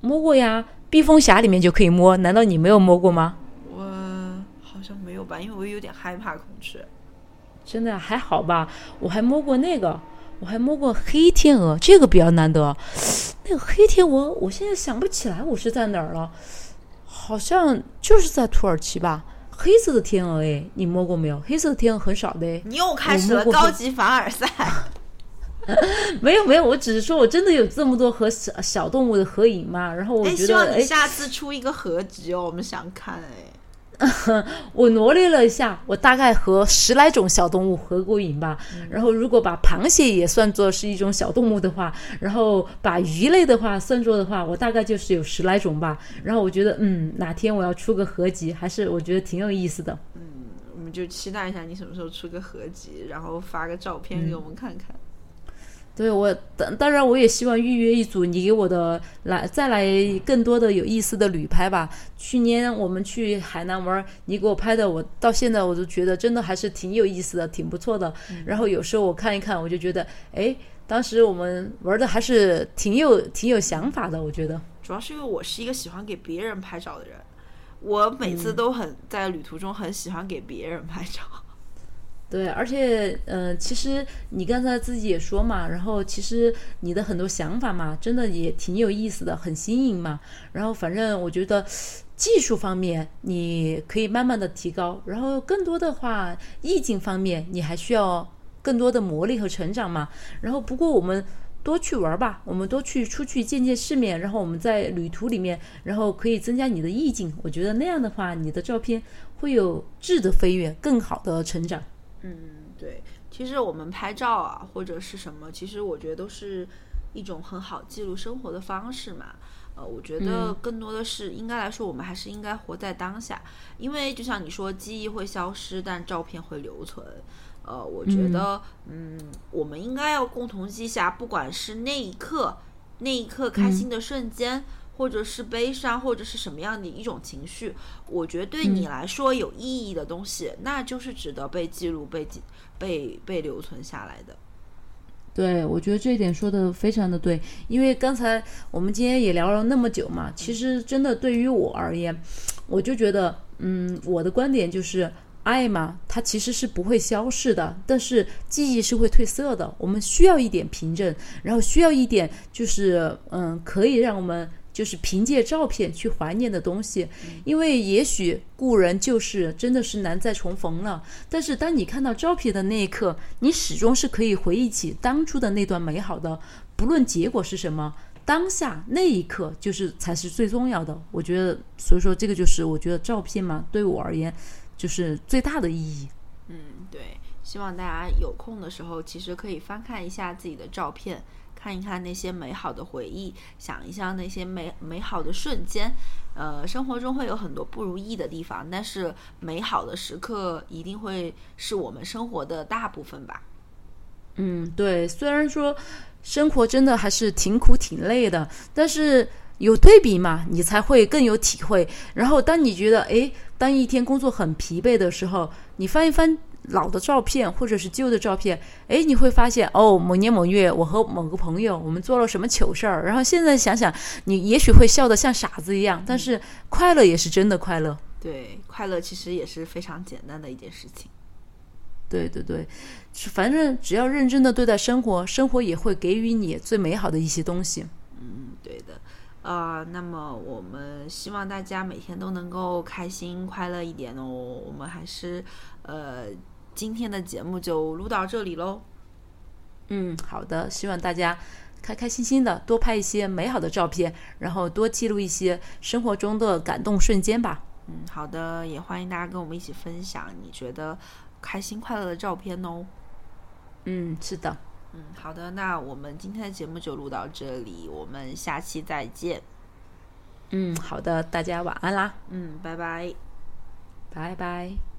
Speaker 3: 摸过呀，避风峡里面就可以摸，难道你没有摸过吗？
Speaker 2: 像没有吧，因为我有点害怕孔雀。
Speaker 3: 真的还好吧，我还摸过那个，我还摸过黑天鹅，这个比较难得。那个黑天鹅，我现在想不起来我是在哪儿了，好像就是在土耳其吧。黑色的天鹅，哎，你摸过没有？黑色的天鹅很少的，哎，
Speaker 2: 你又开始了高级凡尔赛。
Speaker 3: 没有没有，我只是说我真的有这么多和小小动物的合影嘛，然后我
Speaker 2: 哎，
Speaker 3: 觉得，
Speaker 2: 希望你
Speaker 3: 哎，
Speaker 2: 下次出一个合集哦，我们想看哎。
Speaker 3: 我罗列了一下，我大概和十来种小动物合过影吧。然后，如果把螃蟹也算作是一种小动物的话，然后把鱼类的话算作的话，我大概就是有十来种吧。然后我觉得，嗯，哪天我要出个合集，还是我觉得挺有意思的。
Speaker 2: 嗯我们就期待一下你什么时候出个合集，然后发个照片给我们看看。
Speaker 3: 对我当当然我也希望预约一组你给我的来再来更多的有意思的旅拍吧。去年我们去海南玩，你给我拍的，我到现在我都觉得真的还是挺有意思的，挺不错的。然后有时候我看一看，我就觉得，哎，当时我们玩的还是挺有挺有想法的，我觉得。
Speaker 2: 主要是因为我是一个喜欢给别人拍照的人，我每次都很、在旅途中很喜欢给别人拍照。
Speaker 3: 对，而且，呃，其实你刚才自己也说嘛，然后其实你的很多想法嘛，真的也挺有意思的，很新颖嘛。然后反正我觉得，技术方面你可以慢慢的提高，然后更多的话意境方面你还需要更多的磨砺和成长嘛。然后不过我们多去玩吧，我们多去出去见见世面，然后我们在旅途里面，然后可以增加你的意境。我觉得那样的话，你的照片会有质的飞跃，更好的成长。
Speaker 2: 嗯，对，其实我们拍照啊或者是什么，其实我觉得都是一种很好记录生活的方式嘛。呃，我觉得更多的是应该来说，我们还是应该活在当下，因为就像你说，记忆会消失，但照片会留存。呃，我觉得，嗯，我们应该要共同记下，不管是那一刻，那一刻开心的瞬间，或者是悲伤，或者是什么样的一种情绪，我觉得对你来说有意义的东西，那就是值得被记录、被记、被被留存下来的。
Speaker 3: 对，我觉得这一点说的非常的对，因为刚才我们今天也聊了那么久嘛，其实真的对于我而言，我就觉得，嗯，我的观点就是爱嘛，它其实是不会消逝的，但是记忆是会褪色的，我们需要一点凭证，然后需要一点就是，嗯，可以让我们。就是凭借照片去怀念的东西，因为也许故人旧事真的是难再重逢了。但是当你看到照片的那一刻，你始终是可以回忆起当初的那段美好的，不论结果是什么，当下那一刻就是才是最重要的。我觉得，所以说这个就是我觉得照片嘛，对我而言就是最大的意义。
Speaker 2: 嗯，对，希望大家有空的时候，其实可以翻看一下自己的照片。看一看那些美好的回忆，想一想那些美美好的瞬间。呃，生活中会有很多不如意的地方，但是美好的时刻一定会是我们生活的大部分吧。
Speaker 3: 嗯，对。虽然说生活真的还是挺苦挺累的，但是有对比嘛，你才会更有体会。然后当你觉得，哎，当一天工作很疲惫的时候，你翻一翻。老的照片或者是旧的照片，哎，你会发现哦，某年某月我和某个朋友我们做了什么糗事儿，然后现在想想，你也许会笑得像傻子一样，但是快乐也是真的快乐。
Speaker 2: 对，快乐其实也是非常简单的一件事情。
Speaker 3: 对对对，反正只要认真的对待生活，生活也会给予你最美好的一些东西。
Speaker 2: 嗯，对的。呃，那么我们希望大家每天都能够开心快乐一点哦。我们还是呃。今天的节目就录到这里喽。
Speaker 3: 嗯，好的，希望大家开开心心的，多拍一些美好的照片，然后多记录一些生活中的感动瞬间吧。
Speaker 2: 嗯，好的，也欢迎大家跟我们一起分享你觉得开心快乐的照片哦。
Speaker 3: 嗯，是的。
Speaker 2: 嗯，好的，那我们今天的节目就录到这里，我们下期再见。
Speaker 3: 嗯，好的，大家晚安啦。
Speaker 2: 嗯，拜拜，
Speaker 3: 拜拜。